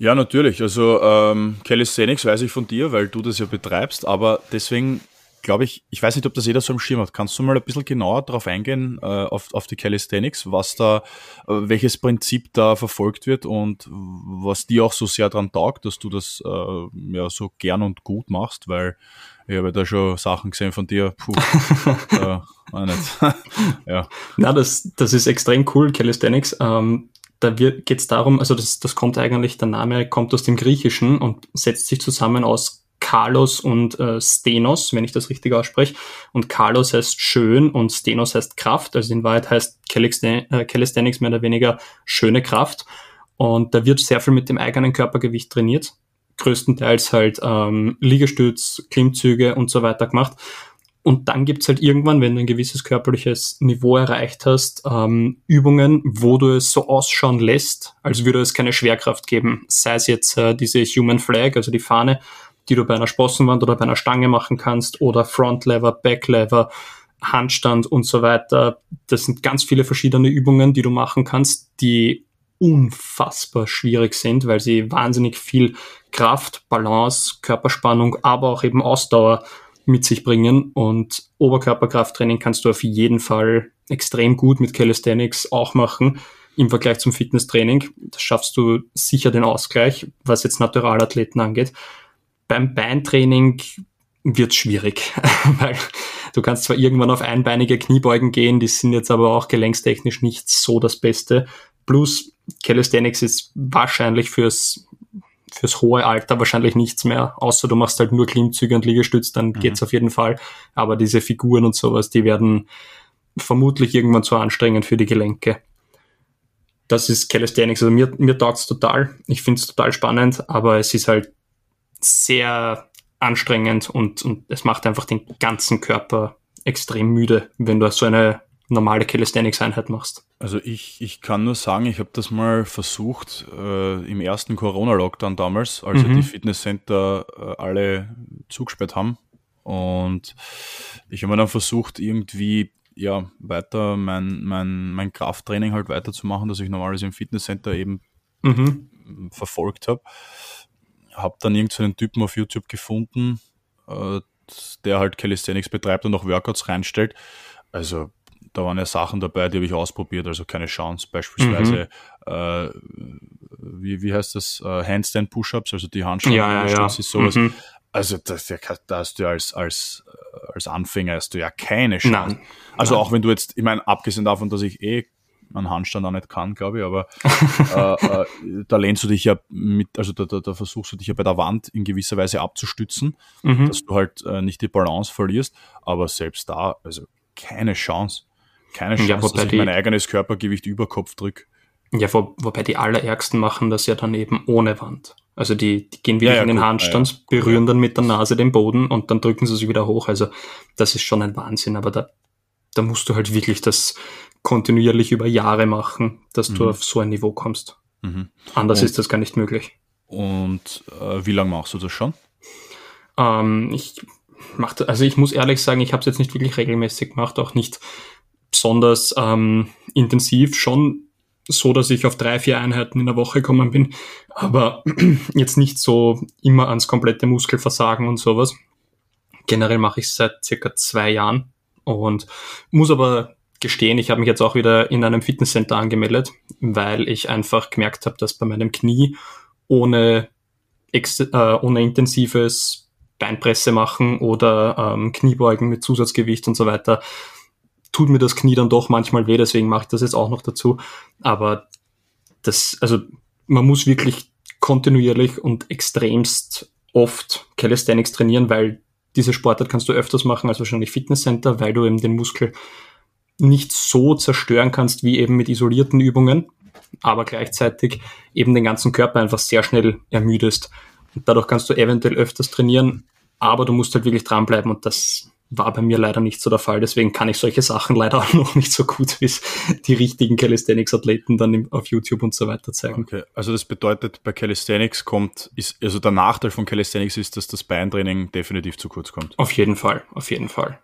Ja, natürlich. Also ähm, Calisthenics weiß ich von dir, weil du das ja betreibst, aber deswegen glaube ich, ich weiß nicht, ob das jeder so im Schirm hat. Kannst du mal ein bisschen genauer darauf eingehen, äh, auf, auf die Calisthenics, was da, äh, welches Prinzip da verfolgt wird und was dir auch so sehr dran taugt, dass du das äh, ja so gern und gut machst, weil ich habe da schon Sachen gesehen von dir, puh, äh, nicht. ja. Na, das, das ist extrem cool, Calisthenics. Ähm, da geht es darum, also das, das kommt eigentlich, der Name kommt aus dem Griechischen und setzt sich zusammen aus Kalos und äh, Stenos, wenn ich das richtig ausspreche. Und Kalos heißt schön und Stenos heißt Kraft. Also in Wahrheit heißt äh, Calisthenics mehr oder weniger schöne Kraft. Und da wird sehr viel mit dem eigenen Körpergewicht trainiert. Größtenteils halt ähm, Liegestütz, Klimmzüge und so weiter gemacht. Und dann gibt's halt irgendwann, wenn du ein gewisses körperliches Niveau erreicht hast, ähm, Übungen, wo du es so ausschauen lässt, als würde es keine Schwerkraft geben. Sei es jetzt äh, diese Human Flag, also die Fahne, die du bei einer Sprossenwand oder bei einer Stange machen kannst, oder Front Lever, Back Lever, Handstand und so weiter. Das sind ganz viele verschiedene Übungen, die du machen kannst, die unfassbar schwierig sind, weil sie wahnsinnig viel Kraft, Balance, Körperspannung, aber auch eben Ausdauer mit sich bringen. Und Oberkörperkrafttraining kannst du auf jeden Fall extrem gut mit Calisthenics auch machen im Vergleich zum Fitnesstraining. Da schaffst du sicher den Ausgleich, was jetzt Naturalathleten angeht. Beim Beintraining wird schwierig, weil du kannst zwar irgendwann auf einbeinige Kniebeugen gehen, die sind jetzt aber auch gelenkstechnisch nicht so das Beste. Plus Calisthenics ist wahrscheinlich fürs fürs hohe Alter wahrscheinlich nichts mehr, außer du machst halt nur Klimmzüge und Liegestütz, dann mhm. geht's auf jeden Fall. Aber diese Figuren und sowas, die werden vermutlich irgendwann zu anstrengend für die Gelenke. Das ist Calisthenics. Also mir, mir taugt's total. Ich find's total spannend, aber es ist halt sehr anstrengend und, und es macht einfach den ganzen Körper extrem müde, wenn du so eine normale Calisthenics-Einheit machst? Also ich, ich kann nur sagen, ich habe das mal versucht äh, im ersten Corona-Lockdown damals, als mhm. die Fitnesscenter äh, alle zugesperrt haben. Und ich habe mir dann versucht, irgendwie ja, weiter mein, mein, mein Krafttraining halt weiterzumachen, das ich normalerweise im Fitnesscenter eben mhm. verfolgt habe. Habe dann irgendeinen Typen auf YouTube gefunden, äh, der halt Calisthenics betreibt und auch Workouts reinstellt. Also da waren ja Sachen dabei, die habe ich ausprobiert, also keine Chance. Beispielsweise, mhm. äh, wie, wie heißt das, äh, Handstand Push-Ups, also die Handstand ja, ja, ja. ist sowas. Mhm. Also das, da hast du als, als, als Anfänger hast du ja keine Chance. Nein. Also Nein. auch wenn du jetzt, ich meine, abgesehen davon, dass ich eh einen Handstand auch nicht kann, glaube ich, aber äh, äh, da lehnst du dich ja mit, also da, da, da, versuchst du dich ja bei der Wand in gewisser Weise abzustützen, mhm. dass du halt äh, nicht die Balance verlierst, aber selbst da, also keine Chance. Keine Chance, ja, dass ich mein eigenes Körpergewicht über Kopf drücke. Ja, wo, wobei die allerärgsten machen das ja dann eben ohne Wand. Also die, die gehen wirklich ja, ja, in den gut, Handstand, ja, berühren dann mit der Nase den Boden und dann drücken sie sich wieder hoch. Also das ist schon ein Wahnsinn, aber da, da musst du halt wirklich das kontinuierlich über Jahre machen, dass mhm. du auf so ein Niveau kommst. Mhm. Anders und, ist das gar nicht möglich. Und äh, wie lange machst du das schon? Ähm, ich mache, also ich muss ehrlich sagen, ich habe es jetzt nicht wirklich regelmäßig gemacht, auch nicht besonders ähm, intensiv, schon so, dass ich auf drei, vier Einheiten in der Woche gekommen bin, aber jetzt nicht so immer ans komplette Muskelversagen und sowas. Generell mache ich es seit circa zwei Jahren und muss aber gestehen, ich habe mich jetzt auch wieder in einem Fitnesscenter angemeldet, weil ich einfach gemerkt habe, dass bei meinem Knie ohne, äh, ohne intensives Beinpresse machen oder ähm, Kniebeugen mit Zusatzgewicht und so weiter, tut mir das Knie dann doch manchmal weh, deswegen mache ich das jetzt auch noch dazu. Aber das, also man muss wirklich kontinuierlich und extremst oft Calisthenics trainieren, weil diese Sportart kannst du öfters machen als wahrscheinlich Fitnesscenter, weil du eben den Muskel nicht so zerstören kannst wie eben mit isolierten Übungen, aber gleichzeitig eben den ganzen Körper einfach sehr schnell ermüdest. Und dadurch kannst du eventuell öfters trainieren, aber du musst halt wirklich dranbleiben und das war bei mir leider nicht so der Fall. Deswegen kann ich solche Sachen leider auch noch nicht so gut, wie es die richtigen Calisthenics-Athleten dann auf YouTube und so weiter zeigen. Okay, also das bedeutet, bei Calisthenics kommt, ist, also der Nachteil von Calisthenics ist, dass das Beintraining definitiv zu kurz kommt. Auf jeden Fall, auf jeden Fall.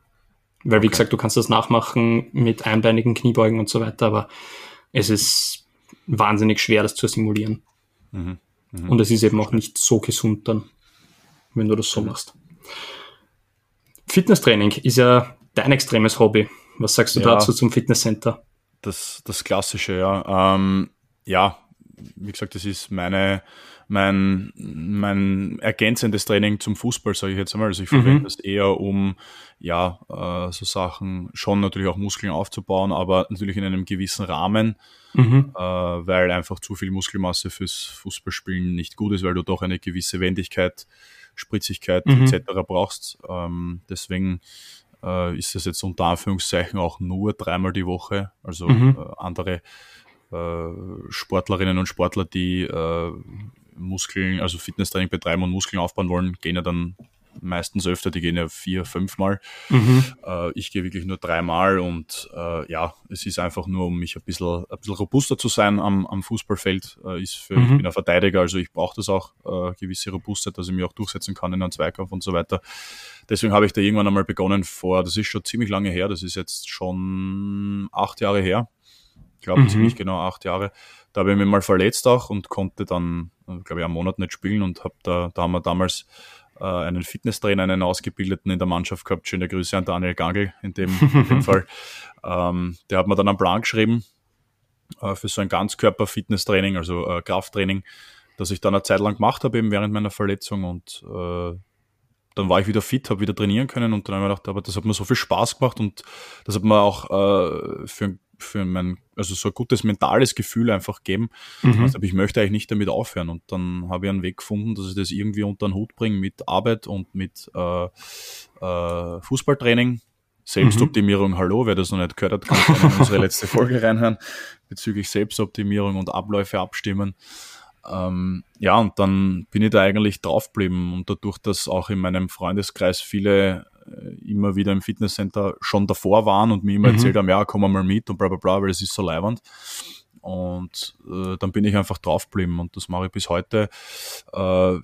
Weil, wie okay. gesagt, du kannst das nachmachen mit einbeinigen Kniebeugen und so weiter, aber es ist wahnsinnig schwer, das zu simulieren. Mhm. Mhm. Und es ist eben auch nicht so gesund dann, wenn du das so machst. Fitnesstraining ist ja dein extremes Hobby. Was sagst du ja, dazu zum Fitnesscenter? Das, das Klassische, ja. Ähm, ja, wie gesagt, das ist meine, mein, mein ergänzendes Training zum Fußball, sage ich jetzt einmal. Also ich verwende mhm. das eher, um ja, äh, so Sachen schon natürlich auch Muskeln aufzubauen, aber natürlich in einem gewissen Rahmen, mhm. äh, weil einfach zu viel Muskelmasse fürs Fußballspielen nicht gut ist, weil du doch eine gewisse Wendigkeit, Spritzigkeit mhm. etc. brauchst. Ähm, deswegen äh, ist das jetzt unter Anführungszeichen auch nur dreimal die Woche. Also mhm. äh, andere äh, Sportlerinnen und Sportler, die äh, Muskeln, also Fitnesstraining betreiben und Muskeln aufbauen wollen, gehen ja dann meistens öfter, die gehen ja vier, fünfmal. Mhm. Äh, ich gehe wirklich nur dreimal und äh, ja, es ist einfach nur, um mich ein bisschen, ein bisschen robuster zu sein am, am Fußballfeld. Äh, ist für, mhm. Ich bin ein Verteidiger, also ich brauche das auch, äh, gewisse Robustheit, dass ich mich auch durchsetzen kann in einem Zweikampf und so weiter. Deswegen habe ich da irgendwann einmal begonnen vor, das ist schon ziemlich lange her, das ist jetzt schon acht Jahre her. Ich glaube mhm. ziemlich genau acht Jahre. Da habe ich mich mal verletzt auch und konnte dann, glaube ich, einen Monat nicht spielen und habe da, da haben wir damals äh, einen Fitnesstrainer, einen Ausgebildeten in der Mannschaft gehabt. Schöne Grüße an Daniel Gangel in dem, in dem Fall. Ähm, der hat mir dann einen Plan geschrieben äh, für so ein Ganzkörper-Fitnesstraining, also äh, Krafttraining, das ich dann eine Zeit lang gemacht habe, eben während meiner Verletzung und äh, dann war ich wieder fit, habe wieder trainieren können und dann habe ich mir gedacht, aber das hat mir so viel Spaß gemacht und das hat mir auch äh, für, für mein, also so ein gutes mentales Gefühl einfach geben. Mhm. Also, ich möchte eigentlich nicht damit aufhören und dann habe ich einen Weg gefunden, dass ich das irgendwie unter den Hut bringe mit Arbeit und mit äh, äh, Fußballtraining. Selbstoptimierung, mhm. hallo, wer das noch nicht gehört hat, kann in unsere letzte Folge reinhören bezüglich Selbstoptimierung und Abläufe abstimmen. Ähm, ja, und dann bin ich da eigentlich draufgeblieben und dadurch, dass auch in meinem Freundeskreis viele immer wieder im Fitnesscenter schon davor waren und mir immer mhm. erzählt haben, ja, komm mal mit und bla bla bla, weil es ist so leiwand. Und äh, dann bin ich einfach draufgeblieben und das mache ich bis heute. Äh,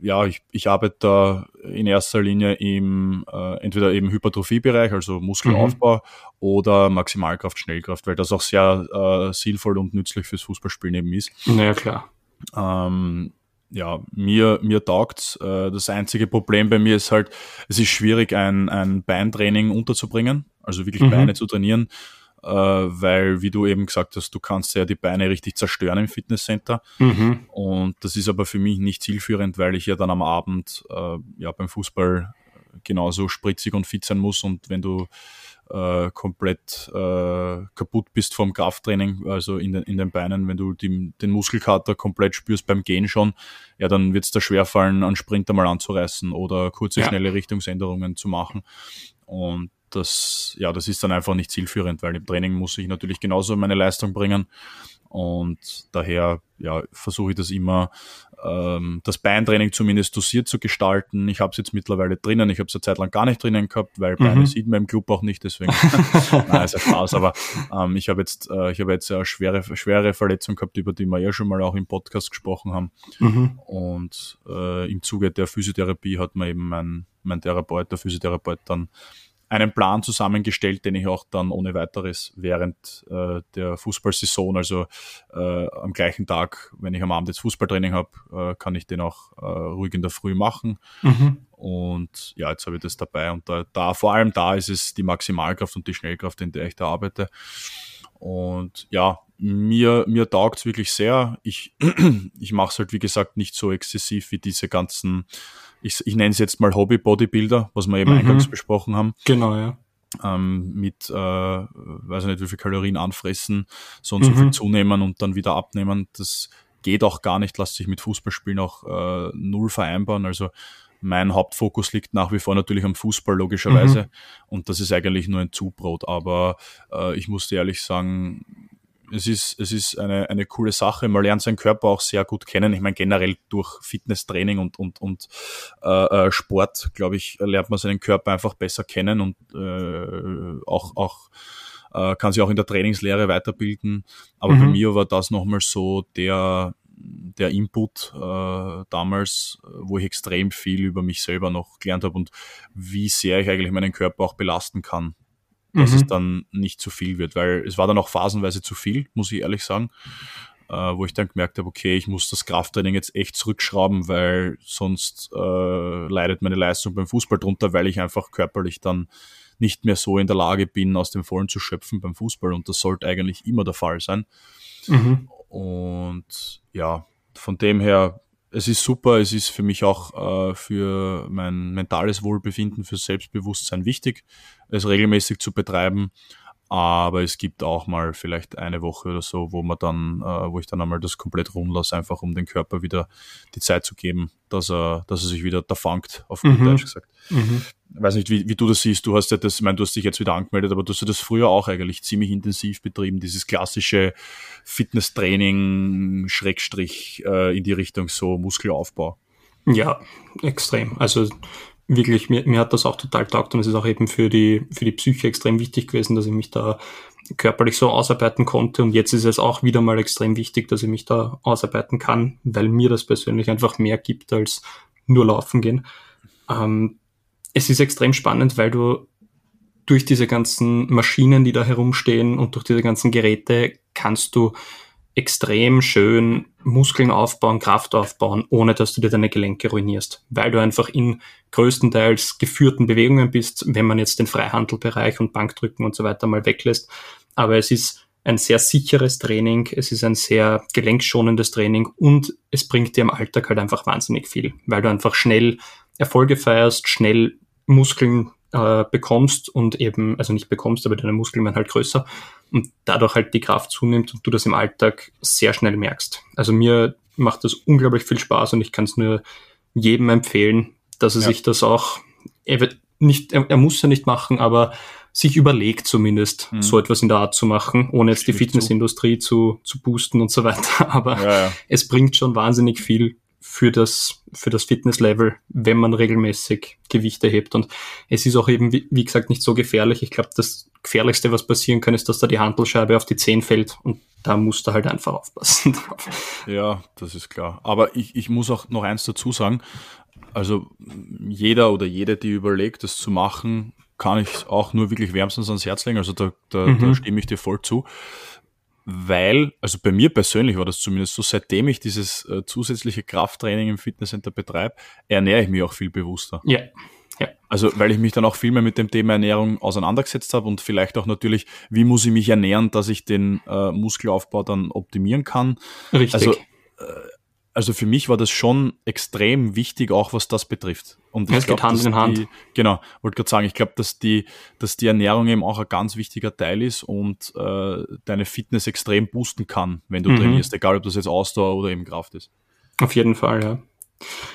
ja, ich, ich arbeite da in erster Linie im äh, entweder im Hypertrophiebereich, also Muskelaufbau, mhm. oder Maximalkraft, Schnellkraft, weil das auch sehr äh, sinnvoll und nützlich fürs Fußballspielen eben ist. Naja, klar. Ähm, ja, mir, mir taugt's. Äh, das einzige Problem bei mir ist halt, es ist schwierig, ein, ein Beintraining unterzubringen, also wirklich mhm. Beine zu trainieren, äh, weil, wie du eben gesagt hast, du kannst ja die Beine richtig zerstören im Fitnesscenter. Mhm. Und das ist aber für mich nicht zielführend, weil ich ja dann am Abend äh, ja beim Fußball genauso spritzig und fit sein muss. Und wenn du äh, komplett äh, kaputt bist vom Krafttraining, also in den, in den Beinen, wenn du die, den Muskelkater komplett spürst beim Gehen schon, ja, dann wird es da schwerfallen, einen Sprinter mal anzureißen oder kurze, ja. schnelle Richtungsänderungen zu machen. Und das, ja, das ist dann einfach nicht zielführend, weil im Training muss ich natürlich genauso meine Leistung bringen. Und daher ja, versuche ich das immer, ähm, das Beintraining zumindest dosiert zu gestalten. Ich habe es jetzt mittlerweile drinnen. Ich habe es eine Zeit lang gar nicht drinnen gehabt, weil Beine mhm. sieht man im Club auch nicht. Deswegen, nein, ist ja Spaß. Aber ähm, ich habe jetzt, äh, ich habe jetzt eine schwere, schwere Verletzung gehabt, über die wir ja schon mal auch im Podcast gesprochen haben. Mhm. Und äh, im Zuge der Physiotherapie hat mir eben mein, mein Therapeut, der Physiotherapeut dann einen Plan zusammengestellt, den ich auch dann ohne weiteres während äh, der Fußballsaison, also äh, am gleichen Tag, wenn ich am Abend jetzt Fußballtraining habe, äh, kann ich den auch äh, ruhig in der Früh machen. Mhm. Und ja, jetzt habe ich das dabei. Und da, da, vor allem da ist es die Maximalkraft und die Schnellkraft, in der ich da arbeite. Und ja, mir, mir taugt es wirklich sehr. Ich, ich mache es halt, wie gesagt, nicht so exzessiv wie diese ganzen ich, ich nenne es jetzt mal Hobby-Bodybuilder, was wir eben mhm. eingangs besprochen haben. Genau, ja. Ähm, mit, äh, weiß ich nicht, wie viel Kalorien anfressen, so und mhm. so viel zunehmen und dann wieder abnehmen. Das geht auch gar nicht, lässt sich mit Fußballspielen auch äh, null vereinbaren. Also mein Hauptfokus liegt nach wie vor natürlich am Fußball, logischerweise. Mhm. Und das ist eigentlich nur ein Zubrot. Aber äh, ich muss dir ehrlich sagen, es ist, es ist eine, eine coole Sache. Man lernt seinen Körper auch sehr gut kennen. Ich meine, generell durch Fitnesstraining und, und, und äh, äh Sport, glaube ich, lernt man seinen Körper einfach besser kennen und äh, auch, auch äh, kann sich auch in der Trainingslehre weiterbilden. Aber mhm. bei mir war das nochmal so der, der Input äh, damals, wo ich extrem viel über mich selber noch gelernt habe und wie sehr ich eigentlich meinen Körper auch belasten kann dass mhm. es dann nicht zu viel wird, weil es war dann auch phasenweise zu viel, muss ich ehrlich sagen, äh, wo ich dann gemerkt habe, okay, ich muss das Krafttraining jetzt echt zurückschrauben, weil sonst äh, leidet meine Leistung beim Fußball drunter, weil ich einfach körperlich dann nicht mehr so in der Lage bin, aus dem Vollen zu schöpfen beim Fußball und das sollte eigentlich immer der Fall sein. Mhm. Und ja, von dem her es ist super, es ist für mich auch äh, für mein mentales Wohlbefinden, für Selbstbewusstsein wichtig, es regelmäßig zu betreiben. Aber es gibt auch mal vielleicht eine Woche oder so, wo man dann, äh, wo ich dann einmal das komplett ruhen lasse, einfach um dem Körper wieder die Zeit zu geben, dass er, dass er sich wieder da fangt, auf gut mhm. Deutsch gesagt. Mhm. Weiß nicht, wie, wie du das siehst. Du hast ja das, ich meine, du hast dich jetzt wieder angemeldet, aber du hast ja das früher auch eigentlich ziemlich intensiv betrieben, dieses klassische Fitnesstraining, Schrägstrich äh, in die Richtung so Muskelaufbau. Ja, extrem. Also wirklich, mir, mir hat das auch total taugt und es ist auch eben für die, für die Psyche extrem wichtig gewesen, dass ich mich da körperlich so ausarbeiten konnte und jetzt ist es auch wieder mal extrem wichtig, dass ich mich da ausarbeiten kann, weil mir das persönlich einfach mehr gibt als nur laufen gehen. Ähm, es ist extrem spannend, weil du durch diese ganzen Maschinen, die da herumstehen und durch diese ganzen Geräte kannst du extrem schön Muskeln aufbauen, Kraft aufbauen, ohne dass du dir deine Gelenke ruinierst, weil du einfach in größtenteils geführten Bewegungen bist, wenn man jetzt den Freihandelbereich und Bankdrücken und so weiter mal weglässt. Aber es ist ein sehr sicheres Training, es ist ein sehr gelenkschonendes Training und es bringt dir im Alltag halt einfach wahnsinnig viel, weil du einfach schnell Erfolge feierst, schnell Muskeln äh, bekommst und eben, also nicht bekommst, aber deine Muskeln werden halt größer und dadurch halt die Kraft zunimmt und du das im Alltag sehr schnell merkst. Also mir macht das unglaublich viel Spaß und ich kann es nur jedem empfehlen, dass er ja. sich das auch, er wird nicht, er, er, muss ja nicht machen, aber sich überlegt zumindest, mhm. so etwas in der Art zu machen, ohne jetzt die Fitnessindustrie zu, zu boosten und so weiter. Aber ja, ja. es bringt schon wahnsinnig viel für das, für das Fitnesslevel, wenn man regelmäßig Gewichte hebt. Und es ist auch eben, wie, wie gesagt, nicht so gefährlich. Ich glaube, das Gefährlichste, was passieren kann, ist, dass da die Handelscheibe auf die Zehen fällt und da musst du halt einfach aufpassen. ja, das ist klar. Aber ich, ich muss auch noch eins dazu sagen. Also jeder oder jede, die überlegt, das zu machen, kann ich auch nur wirklich wärmstens ans Herz legen. Also da, da, mhm. da stimme ich dir voll zu weil, also bei mir persönlich war das zumindest so, seitdem ich dieses äh, zusätzliche Krafttraining im Fitnesscenter betreibe, ernähre ich mich auch viel bewusster. Ja. Ja. Also, weil ich mich dann auch viel mehr mit dem Thema Ernährung auseinandergesetzt habe und vielleicht auch natürlich, wie muss ich mich ernähren, dass ich den äh, Muskelaufbau dann optimieren kann. Richtig. Also, äh, also für mich war das schon extrem wichtig, auch was das betrifft. Und es geht Hand in Hand. Die, genau, wollte gerade sagen, ich glaube, dass die, dass die Ernährung eben auch ein ganz wichtiger Teil ist und äh, deine Fitness extrem boosten kann, wenn du mhm. trainierst, egal ob das jetzt Ausdauer oder eben Kraft ist. Auf jeden Fall, ja.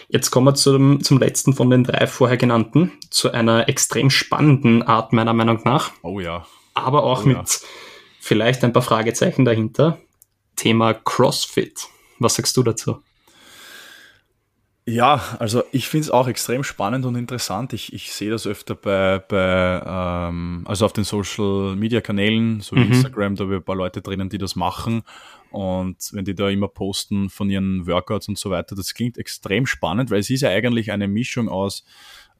Jetzt kommen wir zum, zum letzten von den drei vorher genannten, zu einer extrem spannenden Art meiner Meinung nach. Oh ja. Aber auch oh mit ja. vielleicht ein paar Fragezeichen dahinter. Thema CrossFit. Was sagst du dazu? Ja, also ich finde es auch extrem spannend und interessant. Ich, ich sehe das öfter bei, bei ähm, also auf den Social Media Kanälen, so mhm. Instagram, da habe ich ein paar Leute drinnen, die das machen. Und wenn die da immer posten von ihren Workouts und so weiter, das klingt extrem spannend, weil es ist ja eigentlich eine Mischung aus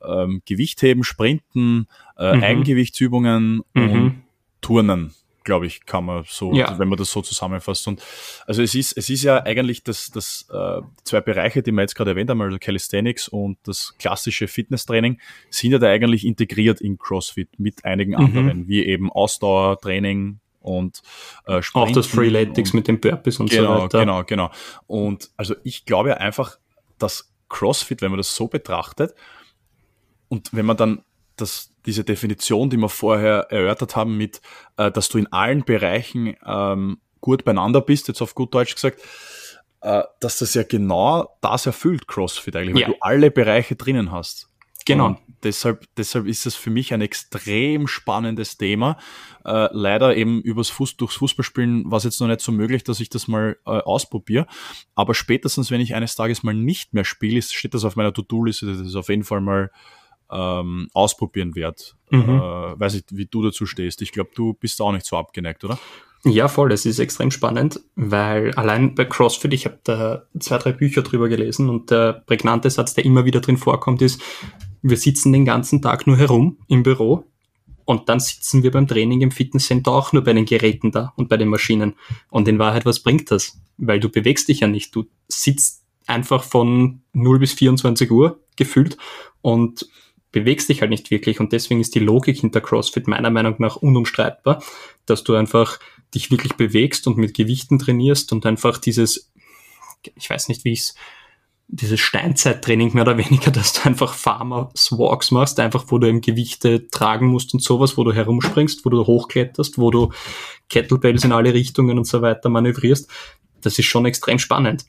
ähm, Gewichtheben, Sprinten, äh, mhm. Eigengewichtsübungen mhm. und Turnen glaube ich, kann man so, ja. wenn man das so zusammenfasst. Und also es ist, es ist ja eigentlich das, das äh, zwei Bereiche, die wir jetzt gerade erwähnt haben, also Calisthenics und das klassische Fitnesstraining, sind ja da eigentlich integriert in CrossFit mit einigen mhm. anderen, wie eben Ausdauertraining und äh, Auch das Freeletics mit den Burpees und genau, so weiter. Genau, genau. Und also ich glaube ja einfach, dass CrossFit, wenn man das so betrachtet, und wenn man dann das, diese Definition, die wir vorher erörtert haben, mit, äh, dass du in allen Bereichen ähm, gut beieinander bist, jetzt auf gut Deutsch gesagt, äh, dass das ja genau das erfüllt, CrossFit eigentlich, weil ja. du alle Bereiche drinnen hast. Genau. Und deshalb, deshalb ist es für mich ein extrem spannendes Thema. Äh, leider eben übers Fuß, durchs Fußballspielen war es jetzt noch nicht so möglich, dass ich das mal äh, ausprobiere. Aber spätestens, wenn ich eines Tages mal nicht mehr spiele, steht das auf meiner To-Do-Liste, das ist auf jeden Fall mal ähm, ausprobieren werde. Mhm. Äh, weiß ich, wie du dazu stehst. Ich glaube, du bist auch nicht so abgeneigt, oder? Ja, voll. Es ist extrem spannend, weil allein bei CrossFit, ich habe da zwei, drei Bücher drüber gelesen und der prägnante Satz, der immer wieder drin vorkommt, ist, wir sitzen den ganzen Tag nur herum im Büro und dann sitzen wir beim Training im Fitnesscenter auch nur bei den Geräten da und bei den Maschinen. Und in Wahrheit, was bringt das? Weil du bewegst dich ja nicht. Du sitzt einfach von 0 bis 24 Uhr gefühlt und bewegst dich halt nicht wirklich und deswegen ist die Logik hinter CrossFit meiner Meinung nach unumstreitbar, dass du einfach dich wirklich bewegst und mit Gewichten trainierst und einfach dieses, ich weiß nicht, wie ich es dieses Steinzeittraining mehr oder weniger, dass du einfach Farmers Walks machst, einfach wo du eben Gewichte tragen musst und sowas, wo du herumspringst, wo du hochkletterst, wo du Kettlebells in alle Richtungen und so weiter manövrierst. Das ist schon extrem spannend.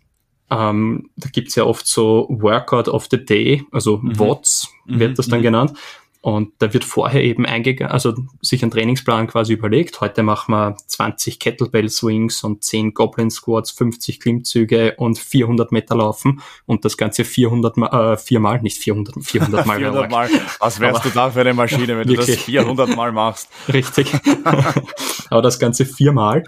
Ähm, da gibt's ja oft so Workout of the Day, also mhm. WOTS wird mhm. das dann mhm. genannt. Und da wird vorher eben eingegangen, also sich ein Trainingsplan quasi überlegt. Heute machen wir 20 Kettlebell Swings und 10 Goblin Squats, 50 Klimmzüge und 400 Meter laufen und das Ganze 400 mal, äh, viermal, nicht 400, 400 mal. 400 mal. Was wärst Aber, du da für eine Maschine, wenn wirklich. du das 400 mal machst? Richtig. Aber das Ganze viermal.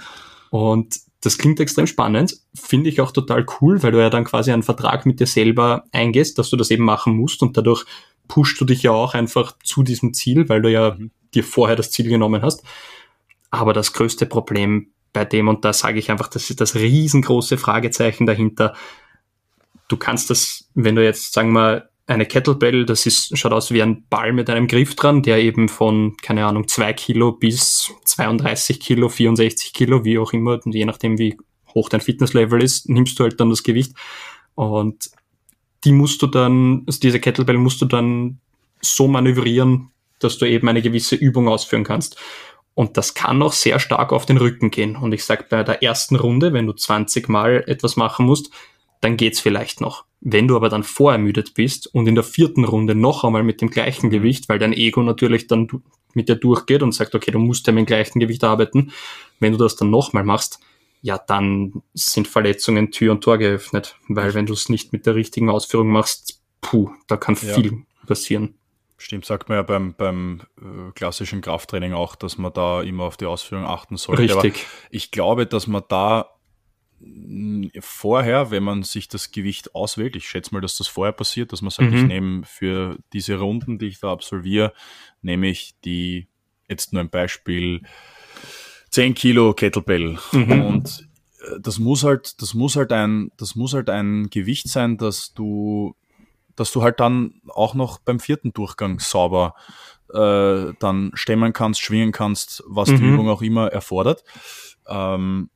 Und das klingt extrem spannend, finde ich auch total cool, weil du ja dann quasi einen Vertrag mit dir selber eingehst, dass du das eben machen musst und dadurch pushst du dich ja auch einfach zu diesem Ziel, weil du ja mhm. dir vorher das Ziel genommen hast. Aber das größte Problem bei dem, und da sage ich einfach, das ist das riesengroße Fragezeichen dahinter. Du kannst das, wenn du jetzt, sagen wir, eine Kettlebell, das ist, schaut aus wie ein Ball mit einem Griff dran, der eben von, keine Ahnung, zwei Kilo bis 32 Kilo, 64 Kilo, wie auch immer, je nachdem wie hoch dein Fitnesslevel ist, nimmst du halt dann das Gewicht und die musst du dann, also diese Kettlebell musst du dann so manövrieren, dass du eben eine gewisse Übung ausführen kannst. Und das kann auch sehr stark auf den Rücken gehen. Und ich sag bei der ersten Runde, wenn du 20 Mal etwas machen musst, dann geht's vielleicht noch. Wenn du aber dann vorermüdet bist und in der vierten Runde noch einmal mit dem gleichen Gewicht, weil dein Ego natürlich dann mit dir durchgeht und sagt, okay, du musst ja mit dem gleichen Gewicht arbeiten, wenn du das dann nochmal machst, ja, dann sind Verletzungen Tür und Tor geöffnet, weil wenn du es nicht mit der richtigen Ausführung machst, puh, da kann ja. viel passieren. Stimmt, sagt man ja beim, beim äh, klassischen Krafttraining auch, dass man da immer auf die Ausführung achten sollte. Richtig. Aber ich glaube, dass man da vorher, wenn man sich das Gewicht auswählt, ich schätze mal, dass das vorher passiert, dass man sagt, mhm. ich nehme für diese Runden, die ich da absolviere, nehme ich die, jetzt nur ein Beispiel, 10 Kilo Kettlebell. Mhm. Und äh, das muss halt, das muss halt ein, das muss halt ein Gewicht sein, dass du, dass du halt dann auch noch beim vierten Durchgang sauber äh, dann stemmen kannst, schwingen kannst, was mhm. die Übung auch immer erfordert. Ähm,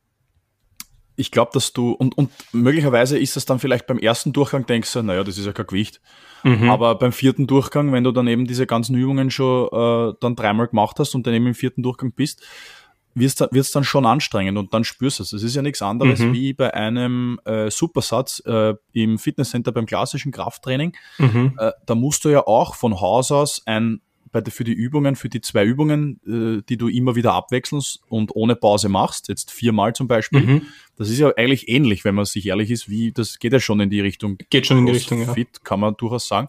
ich glaube, dass du, und, und möglicherweise ist das dann vielleicht beim ersten Durchgang, denkst du, naja, das ist ja kein Gewicht. Mhm. Aber beim vierten Durchgang, wenn du dann eben diese ganzen Übungen schon äh, dann dreimal gemacht hast und dann eben im vierten Durchgang bist, wird es dann schon anstrengend und dann spürst du es. Es ist ja nichts anderes mhm. wie bei einem äh, Supersatz äh, im Fitnesscenter beim klassischen Krafttraining. Mhm. Äh, da musst du ja auch von Haus aus ein bei, für die Übungen, für die zwei Übungen, äh, die du immer wieder abwechselst und ohne Pause machst, jetzt viermal zum Beispiel, mhm. das ist ja eigentlich ähnlich, wenn man sich ehrlich ist, wie das geht ja schon in die Richtung. Geht schon in die Richtung, ja. Fit, kann man durchaus sagen.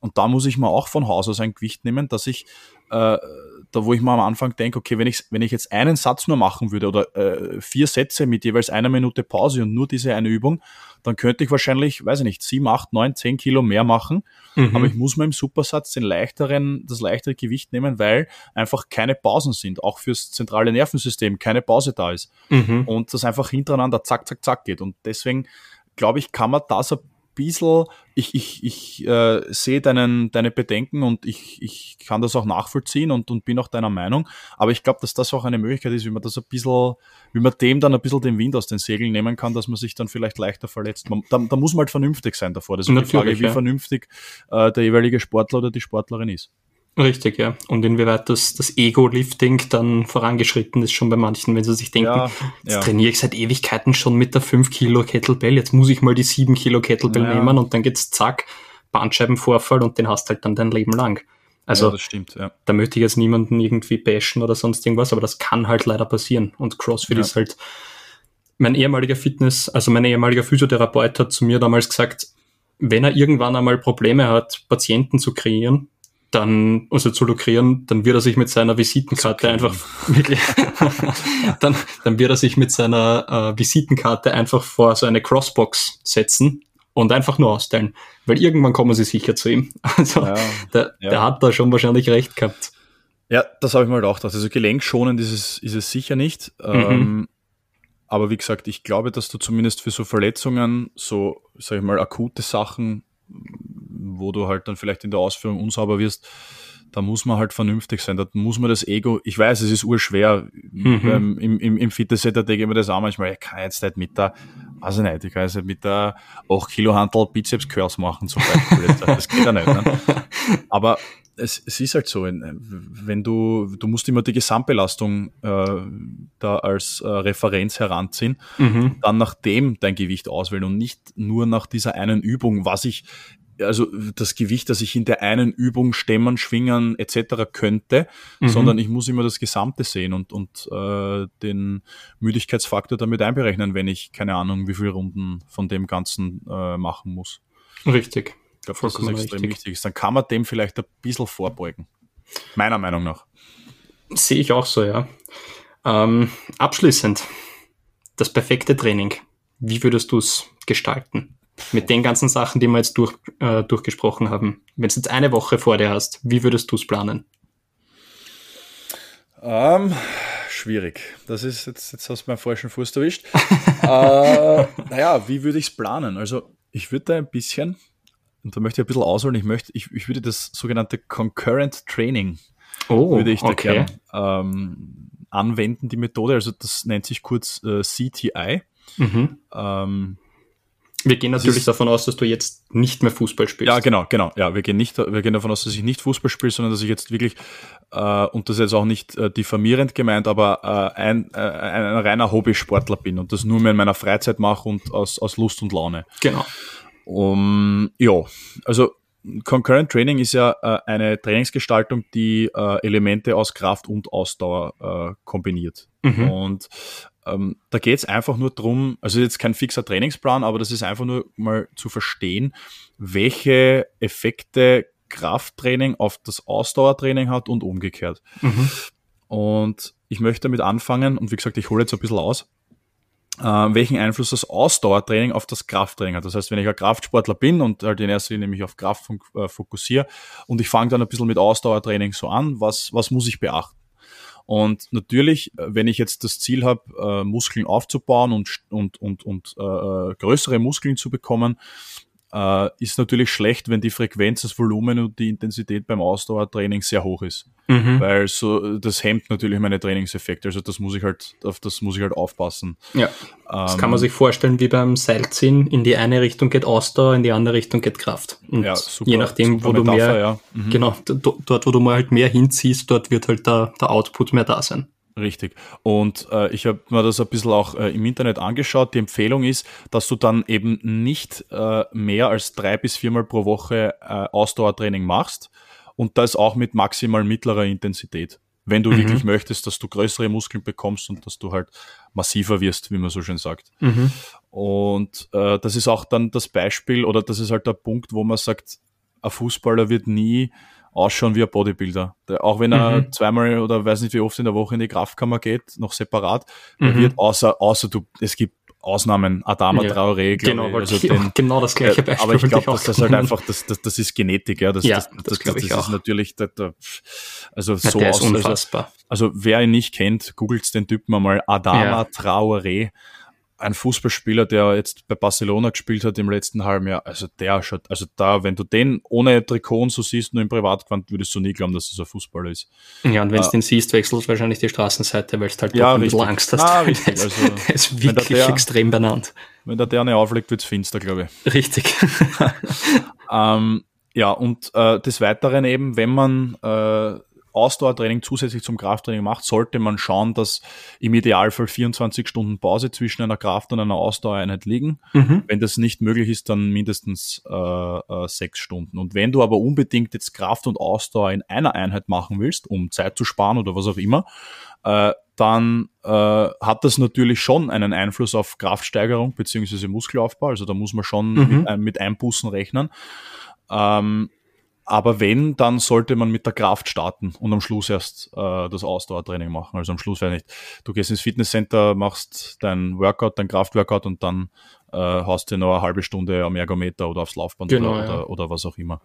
Und da muss ich mir auch von Haus aus ein Gewicht nehmen, dass ich äh, da wo ich mir am Anfang denke, okay, wenn ich, wenn ich jetzt einen Satz nur machen würde oder äh, vier Sätze mit jeweils einer Minute Pause und nur diese eine Übung, dann könnte ich wahrscheinlich, weiß ich nicht, sieben, acht, neun, zehn Kilo mehr machen. Mhm. Aber ich muss mir im Supersatz den leichteren, das leichtere Gewicht nehmen, weil einfach keine Pausen sind, auch fürs zentrale Nervensystem keine Pause da ist. Mhm. Und das einfach hintereinander zack, zack, zack geht. Und deswegen glaube ich, kann man das ein bisschen, ich, ich, ich äh, sehe deinen, deine Bedenken und ich, ich kann das auch nachvollziehen und, und bin auch deiner Meinung. Aber ich glaube, dass das auch eine Möglichkeit ist, wie man das ein bisschen, wie man dem dann ein bisschen den Wind aus den Segeln nehmen kann, dass man sich dann vielleicht leichter verletzt. Man, da, da muss man halt vernünftig sein davor. Das ist die Frage, wie ja. vernünftig äh, der jeweilige Sportler oder die Sportlerin ist. Richtig, ja. Und inwieweit das, das Ego-Lifting dann vorangeschritten ist schon bei manchen, wenn sie sich denken, ja, jetzt ja. trainiere ich seit Ewigkeiten schon mit der 5 Kilo Kettlebell, jetzt muss ich mal die 7 Kilo Kettlebell ja. nehmen und dann geht's zack, Bandscheibenvorfall und den hast halt dann dein Leben lang. Also, ja, das stimmt, ja. da möchte ich jetzt niemanden irgendwie bashen oder sonst irgendwas, aber das kann halt leider passieren. Und CrossFit ist halt, mein ehemaliger Fitness, also mein ehemaliger Physiotherapeut hat zu mir damals gesagt, wenn er irgendwann einmal Probleme hat, Patienten zu kreieren, dann, also zu lukrieren, dann wird er sich mit seiner Visitenkarte einfach wirklich, dann, dann wird er sich mit seiner äh, Visitenkarte einfach vor so eine Crossbox setzen und einfach nur ausstellen, weil irgendwann kommen sie sicher zu ihm. Also ja, der, ja. der hat da schon wahrscheinlich recht gehabt. Ja, das habe ich mal gedacht. Also gelenkschonend ist es, ist es sicher nicht. Mhm. Ähm, aber wie gesagt, ich glaube, dass du zumindest für so Verletzungen, so, sag ich mal, akute Sachen wo du halt dann vielleicht in der Ausführung unsauber wirst, da muss man halt vernünftig sein. Da muss man das Ego, ich weiß, es ist urschwer. Mhm. Ähm, Im, im, im Fitnesscenter denke ich mir das auch manchmal, ich kann jetzt nicht mit der, weiß ich nicht, ich kann jetzt nicht mit der 8 Kilo Handel Bizeps Curls machen zum Beispiel. das geht ja nicht. Ne? Aber es, es ist halt so, wenn du, du musst immer die Gesamtbelastung äh, da als äh, Referenz heranziehen, mhm. dann nach dem dein Gewicht auswählen und nicht nur nach dieser einen Übung, was ich also das Gewicht, das ich in der einen Übung stemmen, schwingen etc. könnte, mhm. sondern ich muss immer das Gesamte sehen und, und äh, den Müdigkeitsfaktor damit einberechnen, wenn ich keine Ahnung, wie viele Runden von dem Ganzen äh, machen muss. Richtig. Ich glaube, das ist extrem richtig. wichtig. Dann kann man dem vielleicht ein bisschen vorbeugen. Meiner Meinung nach. Sehe ich auch so, ja. Ähm, abschließend, das perfekte Training. Wie würdest du es gestalten? Mit den ganzen Sachen, die wir jetzt durch, äh, durchgesprochen haben. Wenn du jetzt eine Woche vor dir hast, wie würdest du es planen? Ähm, schwierig. Das ist jetzt, jetzt hast du meinen falschen Fuß erwischt. äh, naja, wie würde ich es planen? Also, ich würde da ein bisschen, und da möchte ich ein bisschen ausholen, ich möchte, ich, ich würde das sogenannte Concurrent Training oh, würde ich da okay. gern ähm, anwenden, die Methode. Also das nennt sich kurz äh, CTI. Mhm. Ähm, wir gehen natürlich davon aus, dass du jetzt nicht mehr Fußball spielst. Ja, genau, genau. Ja, wir gehen nicht, wir gehen davon aus, dass ich nicht Fußball spiele, sondern dass ich jetzt wirklich, äh, und das ist jetzt auch nicht äh, diffamierend gemeint, aber äh, ein, äh, ein reiner Hobbysportler bin und das nur mehr in meiner Freizeit mache und aus, aus Lust und Laune. Genau. Um, ja, also Concurrent Training ist ja äh, eine Trainingsgestaltung, die äh, Elemente aus Kraft und Ausdauer äh, kombiniert. Mhm. Und ähm, da geht es einfach nur darum, also jetzt kein fixer Trainingsplan, aber das ist einfach nur mal zu verstehen, welche Effekte Krafttraining auf das Ausdauertraining hat und umgekehrt. Mhm. Und ich möchte damit anfangen, und wie gesagt, ich hole jetzt ein bisschen aus, äh, welchen Einfluss das Ausdauertraining auf das Krafttraining hat. Das heißt, wenn ich ein Kraftsportler bin und halt in erster Linie mich auf Kraft äh, fokussiere und ich fange dann ein bisschen mit Ausdauertraining so an, was, was muss ich beachten? Und natürlich, äh, wenn ich jetzt das Ziel habe, äh, Muskeln aufzubauen und, und, und, und äh, äh, größere Muskeln zu bekommen, äh, ist natürlich schlecht, wenn die Frequenz, das Volumen und die Intensität beim Ausdauertraining sehr hoch ist. Mhm. Weil so, das hemmt natürlich meine Trainingseffekte. Also das muss ich halt, auf das muss ich halt aufpassen. Ja. Das ähm, kann man sich vorstellen wie beim Seilziehen. In die eine Richtung geht Ausdauer, in die andere Richtung geht Kraft. Und ja, super, je nachdem, wo Metapher, du mehr, ja. mhm. genau, dort, wo du mal halt mehr hinziehst, dort wird halt der, der Output mehr da sein. Richtig. Und äh, ich habe mir das ein bisschen auch äh, im Internet angeschaut. Die Empfehlung ist, dass du dann eben nicht äh, mehr als drei bis viermal pro Woche äh, Ausdauertraining machst und das auch mit maximal mittlerer Intensität. Wenn du mhm. wirklich möchtest, dass du größere Muskeln bekommst und dass du halt massiver wirst, wie man so schön sagt. Mhm. Und äh, das ist auch dann das Beispiel oder das ist halt der Punkt, wo man sagt, ein Fußballer wird nie ausschauen wie ein Bodybuilder. Der, auch wenn er mhm. zweimal oder weiß nicht wie oft in der Woche in die Kraftkammer geht, noch separat, mhm. wird außer, außer du, es gibt Ausnahmen, Adama ja, Traoré, genau, ich. Also den, genau das gleiche Beispiel. Aber ich glaube, das ist halt einfach, das, das, das ist Genetik, ja. Das, ja, das, das, das, das, ist natürlich, der, der, also ja, so der aus, unfassbar. Also, also, wer ihn nicht kennt, googelt den Typen einmal Adama ja. Traoré ein Fußballspieler, der jetzt bei Barcelona gespielt hat im letzten halben Jahr, also der schaut, also da, wenn du den ohne Trikot so siehst, nur im Privatquant, würdest du nie glauben, dass es ein Fußballer ist. Ja, und wenn du äh, den siehst, wechselst du wahrscheinlich die Straßenseite, weil du halt ja, doch ein bisschen Angst hast. Ah, richtig. Also, er ist wirklich der, extrem benannt. Wenn der Derne auflegt, wird's finster, glaube ich. Richtig. ähm, ja, und äh, des Weiteren eben, wenn man äh, Ausdauertraining zusätzlich zum Krafttraining macht, sollte man schauen, dass im Idealfall 24 Stunden Pause zwischen einer Kraft- und einer Ausdauereinheit liegen. Mhm. Wenn das nicht möglich ist, dann mindestens äh, äh, sechs Stunden. Und wenn du aber unbedingt jetzt Kraft und Ausdauer in einer Einheit machen willst, um Zeit zu sparen oder was auch immer, äh, dann äh, hat das natürlich schon einen Einfluss auf Kraftsteigerung beziehungsweise Muskelaufbau. Also da muss man schon mhm. mit, mit Einbußen rechnen. Ähm, aber wenn, dann sollte man mit der Kraft starten und am Schluss erst äh, das Ausdauertraining machen. Also am Schluss wäre nicht. Du gehst ins Fitnesscenter, machst dein Workout, dein Kraftworkout und dann äh, hast du noch eine halbe Stunde am Ergometer oder aufs Laufband genau, oder, ja. oder, oder was auch immer.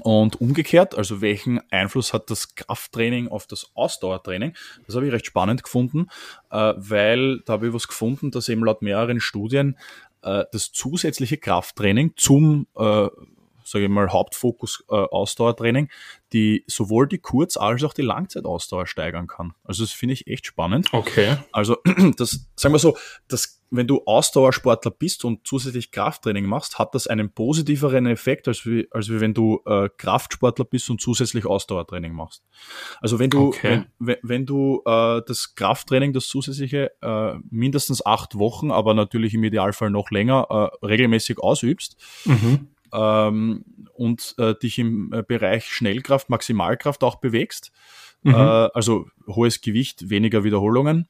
Und umgekehrt, also welchen Einfluss hat das Krafttraining auf das Ausdauertraining? Das habe ich recht spannend gefunden, äh, weil da habe ich was gefunden, dass eben laut mehreren Studien äh, das zusätzliche Krafttraining zum äh, sage ich mal, Hauptfokus äh, Ausdauertraining, die sowohl die Kurz- als auch die Langzeitausdauer steigern kann. Also das finde ich echt spannend. Okay. Also das, sagen wir so, das, wenn du Ausdauersportler bist und zusätzlich Krafttraining machst, hat das einen positiveren Effekt, als wie, als wie wenn du äh, Kraftsportler bist und zusätzlich Ausdauertraining machst. Also wenn du, okay. wenn, wenn du äh, das Krafttraining, das zusätzliche, äh, mindestens acht Wochen, aber natürlich im Idealfall noch länger, äh, regelmäßig ausübst, mhm ähm, und äh, dich im äh, Bereich Schnellkraft, Maximalkraft auch bewegst, mhm. äh, also hohes Gewicht, weniger Wiederholungen,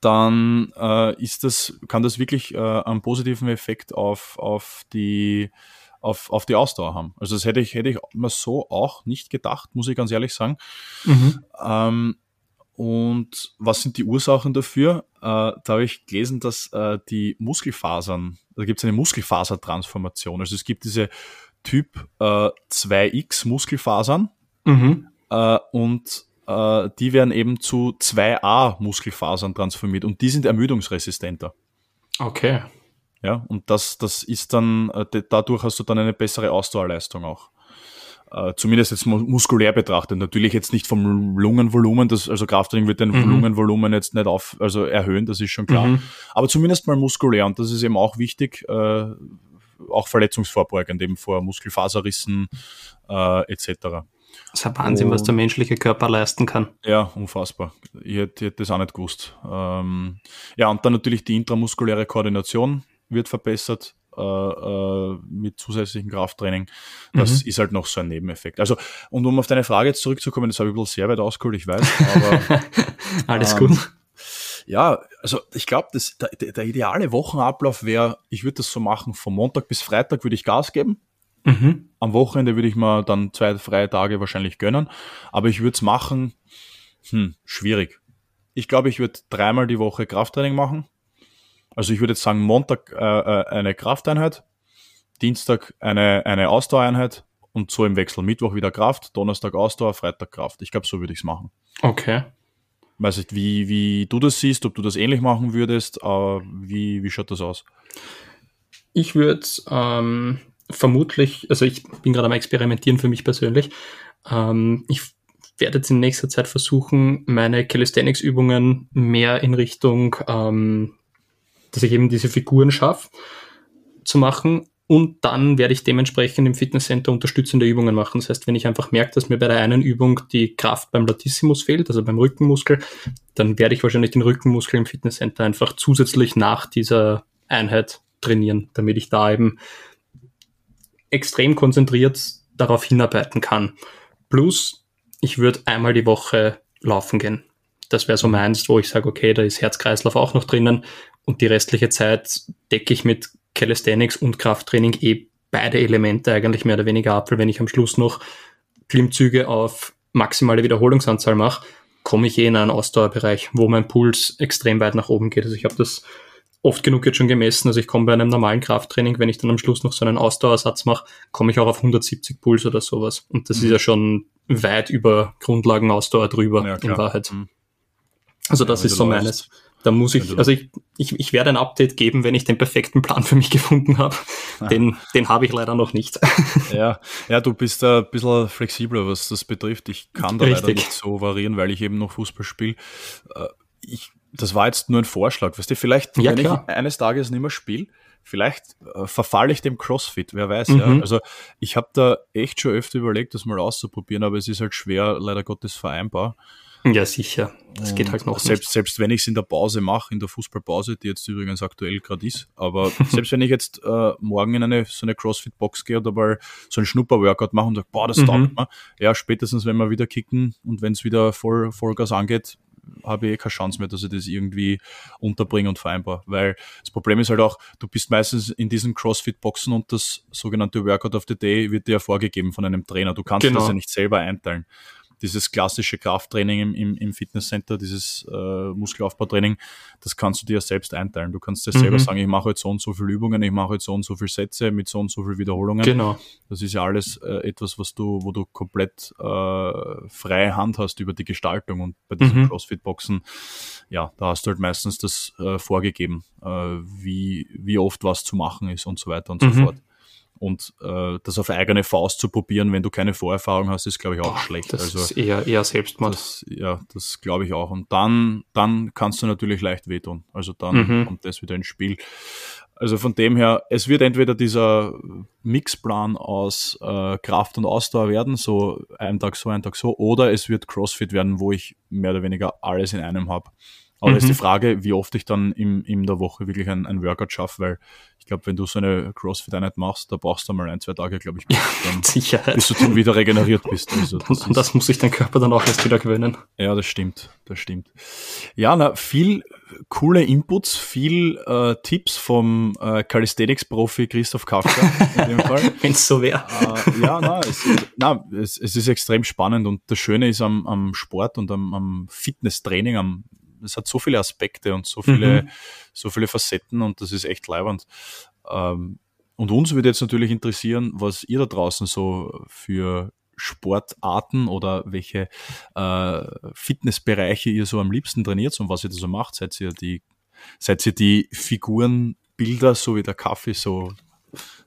dann äh, ist das, kann das wirklich äh, einen positiven Effekt auf, auf die auf, auf die Ausdauer haben. Also das hätte ich, hätte ich mir so auch nicht gedacht, muss ich ganz ehrlich sagen. Mhm. Ähm, und was sind die Ursachen dafür? Äh, da habe ich gelesen, dass äh, die Muskelfasern, da gibt es eine Muskelfasertransformation. Also es gibt diese Typ äh, 2x Muskelfasern mhm. äh, und äh, die werden eben zu 2a Muskelfasern transformiert und die sind ermüdungsresistenter. Okay. Ja, und das, das ist dann, äh, dadurch hast du dann eine bessere Ausdauerleistung auch äh, zumindest jetzt muskulär betrachtet. Natürlich jetzt nicht vom Lungenvolumen, das, also Krafttraining wird den mhm. Lungenvolumen jetzt nicht auf, also erhöhen, das ist schon klar. Mhm. Aber zumindest mal muskulär und das ist eben auch wichtig, äh, auch verletzungsvorbeugend, eben vor Muskelfaserrissen äh, etc. Das ist ein Wahnsinn, und, was der menschliche Körper leisten kann. Ja, unfassbar. Ich hätte, ich hätte das auch nicht gewusst. Ähm, ja, und dann natürlich die intramuskuläre Koordination wird verbessert äh, äh, mit zusätzlichem Krafttraining. Das mhm. ist halt noch so ein Nebeneffekt. Also, und um auf deine Frage jetzt zurückzukommen, das habe ich bisschen sehr weit ausgeholt, ich weiß, aber alles ähm, gut. Ja, also ich glaube, der, der ideale Wochenablauf wäre, ich würde das so machen, von Montag bis Freitag würde ich Gas geben. Mhm. Am Wochenende würde ich mir dann zwei freie Tage wahrscheinlich gönnen. Aber ich würde es machen, hm, schwierig. Ich glaube, ich würde dreimal die Woche Krafttraining machen. Also ich würde jetzt sagen, Montag äh, äh, eine Krafteinheit, Dienstag eine, eine Ausdauereinheit und so im Wechsel. Mittwoch wieder Kraft, Donnerstag Ausdauer, Freitag Kraft. Ich glaube, so würde ich es machen. Okay. Weiß nicht, wie, wie du das siehst, ob du das ähnlich machen würdest. Äh, wie, wie schaut das aus? Ich würde ähm, vermutlich, also ich bin gerade am Experimentieren für mich persönlich. Ähm, ich werde jetzt in nächster Zeit versuchen, meine Calisthenics-Übungen mehr in Richtung ähm, dass ich eben diese Figuren schaffe zu machen Und dann werde ich dementsprechend im Fitnesscenter unterstützende Übungen machen. Das heißt, wenn ich einfach merke, dass mir bei der einen Übung die Kraft beim Latissimus fehlt, also beim Rückenmuskel, dann werde ich wahrscheinlich den Rückenmuskel im Fitnesscenter einfach zusätzlich nach dieser Einheit trainieren, damit ich da eben extrem konzentriert darauf hinarbeiten kann. Plus, ich würde einmal die Woche laufen gehen. Das wäre so meins, wo ich sage, okay, da ist Herzkreislauf auch noch drinnen und die restliche Zeit decke ich mit Calisthenics und Krafttraining eh beide Elemente eigentlich mehr oder weniger ab, weil wenn ich am Schluss noch Klimmzüge auf maximale Wiederholungsanzahl mache, komme ich eh in einen Ausdauerbereich, wo mein Puls extrem weit nach oben geht. Also ich habe das oft genug jetzt schon gemessen. Also ich komme bei einem normalen Krafttraining, wenn ich dann am Schluss noch so einen Ausdauersatz mache, komme ich auch auf 170 Puls oder sowas. Und das mhm. ist ja schon weit über Grundlagenausdauer drüber ja, in Wahrheit. Mhm. Also das ja, ist so meines. Da muss ich, also ich, ich, ich werde ein Update geben, wenn ich den perfekten Plan für mich gefunden habe. Ah. Den, den habe ich leider noch nicht. Ja, ja, du bist da ein bisschen flexibler, was das betrifft. Ich kann da Richtig. leider nicht so variieren, weil ich eben noch Fußball spiele. Äh, ich, das war jetzt nur ein Vorschlag. Weißt du, vielleicht, ja, wenn klar. ich eines Tages nicht mehr spiele, vielleicht äh, verfalle ich dem CrossFit, wer weiß, mhm. ja. Also ich habe da echt schon öfter überlegt, das mal auszuprobieren, aber es ist halt schwer, leider Gottes vereinbar. Ja, sicher. Das geht halt noch selbst, nicht. Selbst wenn ich es in der Pause mache, in der Fußballpause, die jetzt übrigens aktuell gerade ist, aber selbst wenn ich jetzt äh, morgen in eine so eine CrossFit-Box gehe oder mal so ein Schnupper-Workout mache und sage, boah, das mhm. taugt mir, ja, spätestens wenn wir wieder kicken und wenn es wieder voll, Vollgas angeht, habe ich eh keine Chance mehr, dass ich das irgendwie unterbringe und vereinbar. Weil das Problem ist halt auch, du bist meistens in diesen CrossFit-Boxen und das sogenannte Workout of the Day wird dir ja vorgegeben von einem Trainer. Du kannst genau. das ja nicht selber einteilen dieses klassische Krafttraining im, im, im Fitnesscenter, dieses äh, Muskelaufbautraining, das kannst du dir selbst einteilen. Du kannst dir mhm. selber sagen, ich mache jetzt so und so viele Übungen, ich mache jetzt so und so viele Sätze mit so und so viel Wiederholungen. Genau. Das ist ja alles äh, etwas, was du, wo du komplett äh, freie Hand hast über die Gestaltung und bei diesen mhm. CrossFit-Boxen, ja, da hast du halt meistens das äh, vorgegeben, äh, wie, wie oft was zu machen ist und so weiter und mhm. so fort. Und äh, das auf eigene Faust zu probieren, wenn du keine Vorerfahrung hast, ist, glaube ich, auch Boah, schlecht. Das also, ist eher, eher Selbstmord. Das, ja, das glaube ich auch. Und dann, dann kannst du natürlich leicht wehtun. Also dann mhm. kommt das wieder ins Spiel. Also von dem her, es wird entweder dieser Mixplan aus äh, Kraft und Ausdauer werden, so ein Tag so, ein Tag so, oder es wird CrossFit werden, wo ich mehr oder weniger alles in einem habe. Aber mhm. ist die Frage, wie oft ich dann im, in der Woche wirklich ein, ein Workout schaffe, weil ich glaube, wenn du so eine CrossFit-Einheit machst, da brauchst du mal ein, zwei Tage, glaube ich, dann, Sicherheit. bis du dann wieder regeneriert bist. Also das, und das muss sich dein Körper dann auch erst wieder gewöhnen. Ja, das stimmt, das stimmt. Ja, na, viel coole Inputs, viel äh, Tipps vom äh, Calisthenics-Profi Christoph Kafka in dem Fall. wenn es so wäre. Äh, ja, na, es, na es, es, ist extrem spannend und das Schöne ist am, am Sport und am, am Fitnesstraining, am es hat so viele Aspekte und so viele, mhm. so viele Facetten und das ist echt leibend. Ähm, und uns würde jetzt natürlich interessieren, was ihr da draußen so für Sportarten oder welche äh, Fitnessbereiche ihr so am liebsten trainiert und was ihr da so macht. Seid ihr die, seid ihr die Figurenbilder, so wie der Kaffee, so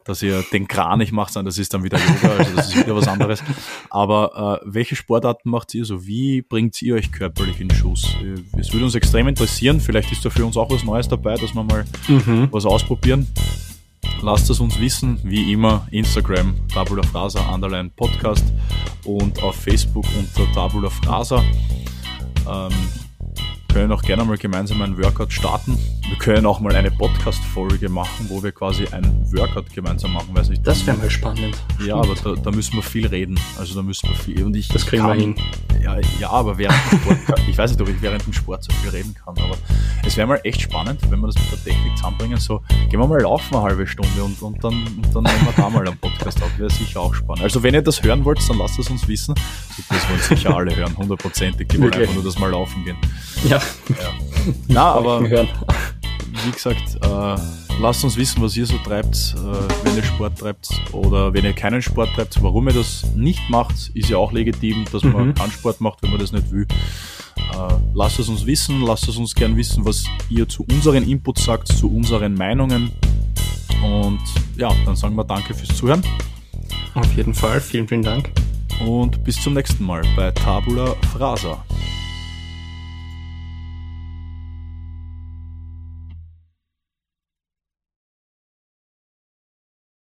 dass ihr den Kranich macht, das ist dann wieder Yoga, also das ist wieder was anderes. Aber äh, welche Sportarten macht ihr so? Wie bringt ihr euch körperlich in Schuss? Äh, es würde uns extrem interessieren. Vielleicht ist da für uns auch was Neues dabei, dass wir mal mhm. was ausprobieren. Lasst es uns wissen, wie immer, Instagram, Tabula Frasa, Underline Podcast und auf Facebook unter Tabula Frasa. Ähm, können auch gerne mal gemeinsam einen Workout starten. Wir können auch mal eine Podcast-Folge machen, wo wir quasi ein Workout gemeinsam machen. Weiß nicht. Das wäre mal spannend. Ja, aber da, da, müssen wir viel reden. Also da müssen wir viel. Und ich das kriegen kann, wir hin. Ja, ja, aber während dem Sport, ich weiß nicht, ob ich während dem Sport so viel reden kann, aber es wäre mal echt spannend, wenn wir das mit der Technik zusammenbringen. So, gehen wir mal laufen eine halbe Stunde und, und, dann, und dann nehmen wir da mal einen Podcast auf. Wäre sicher auch spannend. Also wenn ihr das hören wollt, dann lasst es uns wissen. Das wollen sicher alle hören, hundertprozentig. Die wollen okay. einfach nur das mal laufen gehen. Ja. Na, aber wie gesagt, äh, lasst uns wissen, was ihr so treibt, äh, wenn ihr Sport treibt oder wenn ihr keinen Sport treibt, warum ihr das nicht macht, ist ja auch legitim, dass man mhm. keinen Sport macht, wenn man das nicht will. Äh, lasst es uns wissen, lasst es uns gern wissen, was ihr zu unseren Inputs sagt, zu unseren Meinungen. Und ja, dann sagen wir danke fürs Zuhören. Auf jeden Fall, vielen, vielen Dank. Und bis zum nächsten Mal bei Tabula Frasa.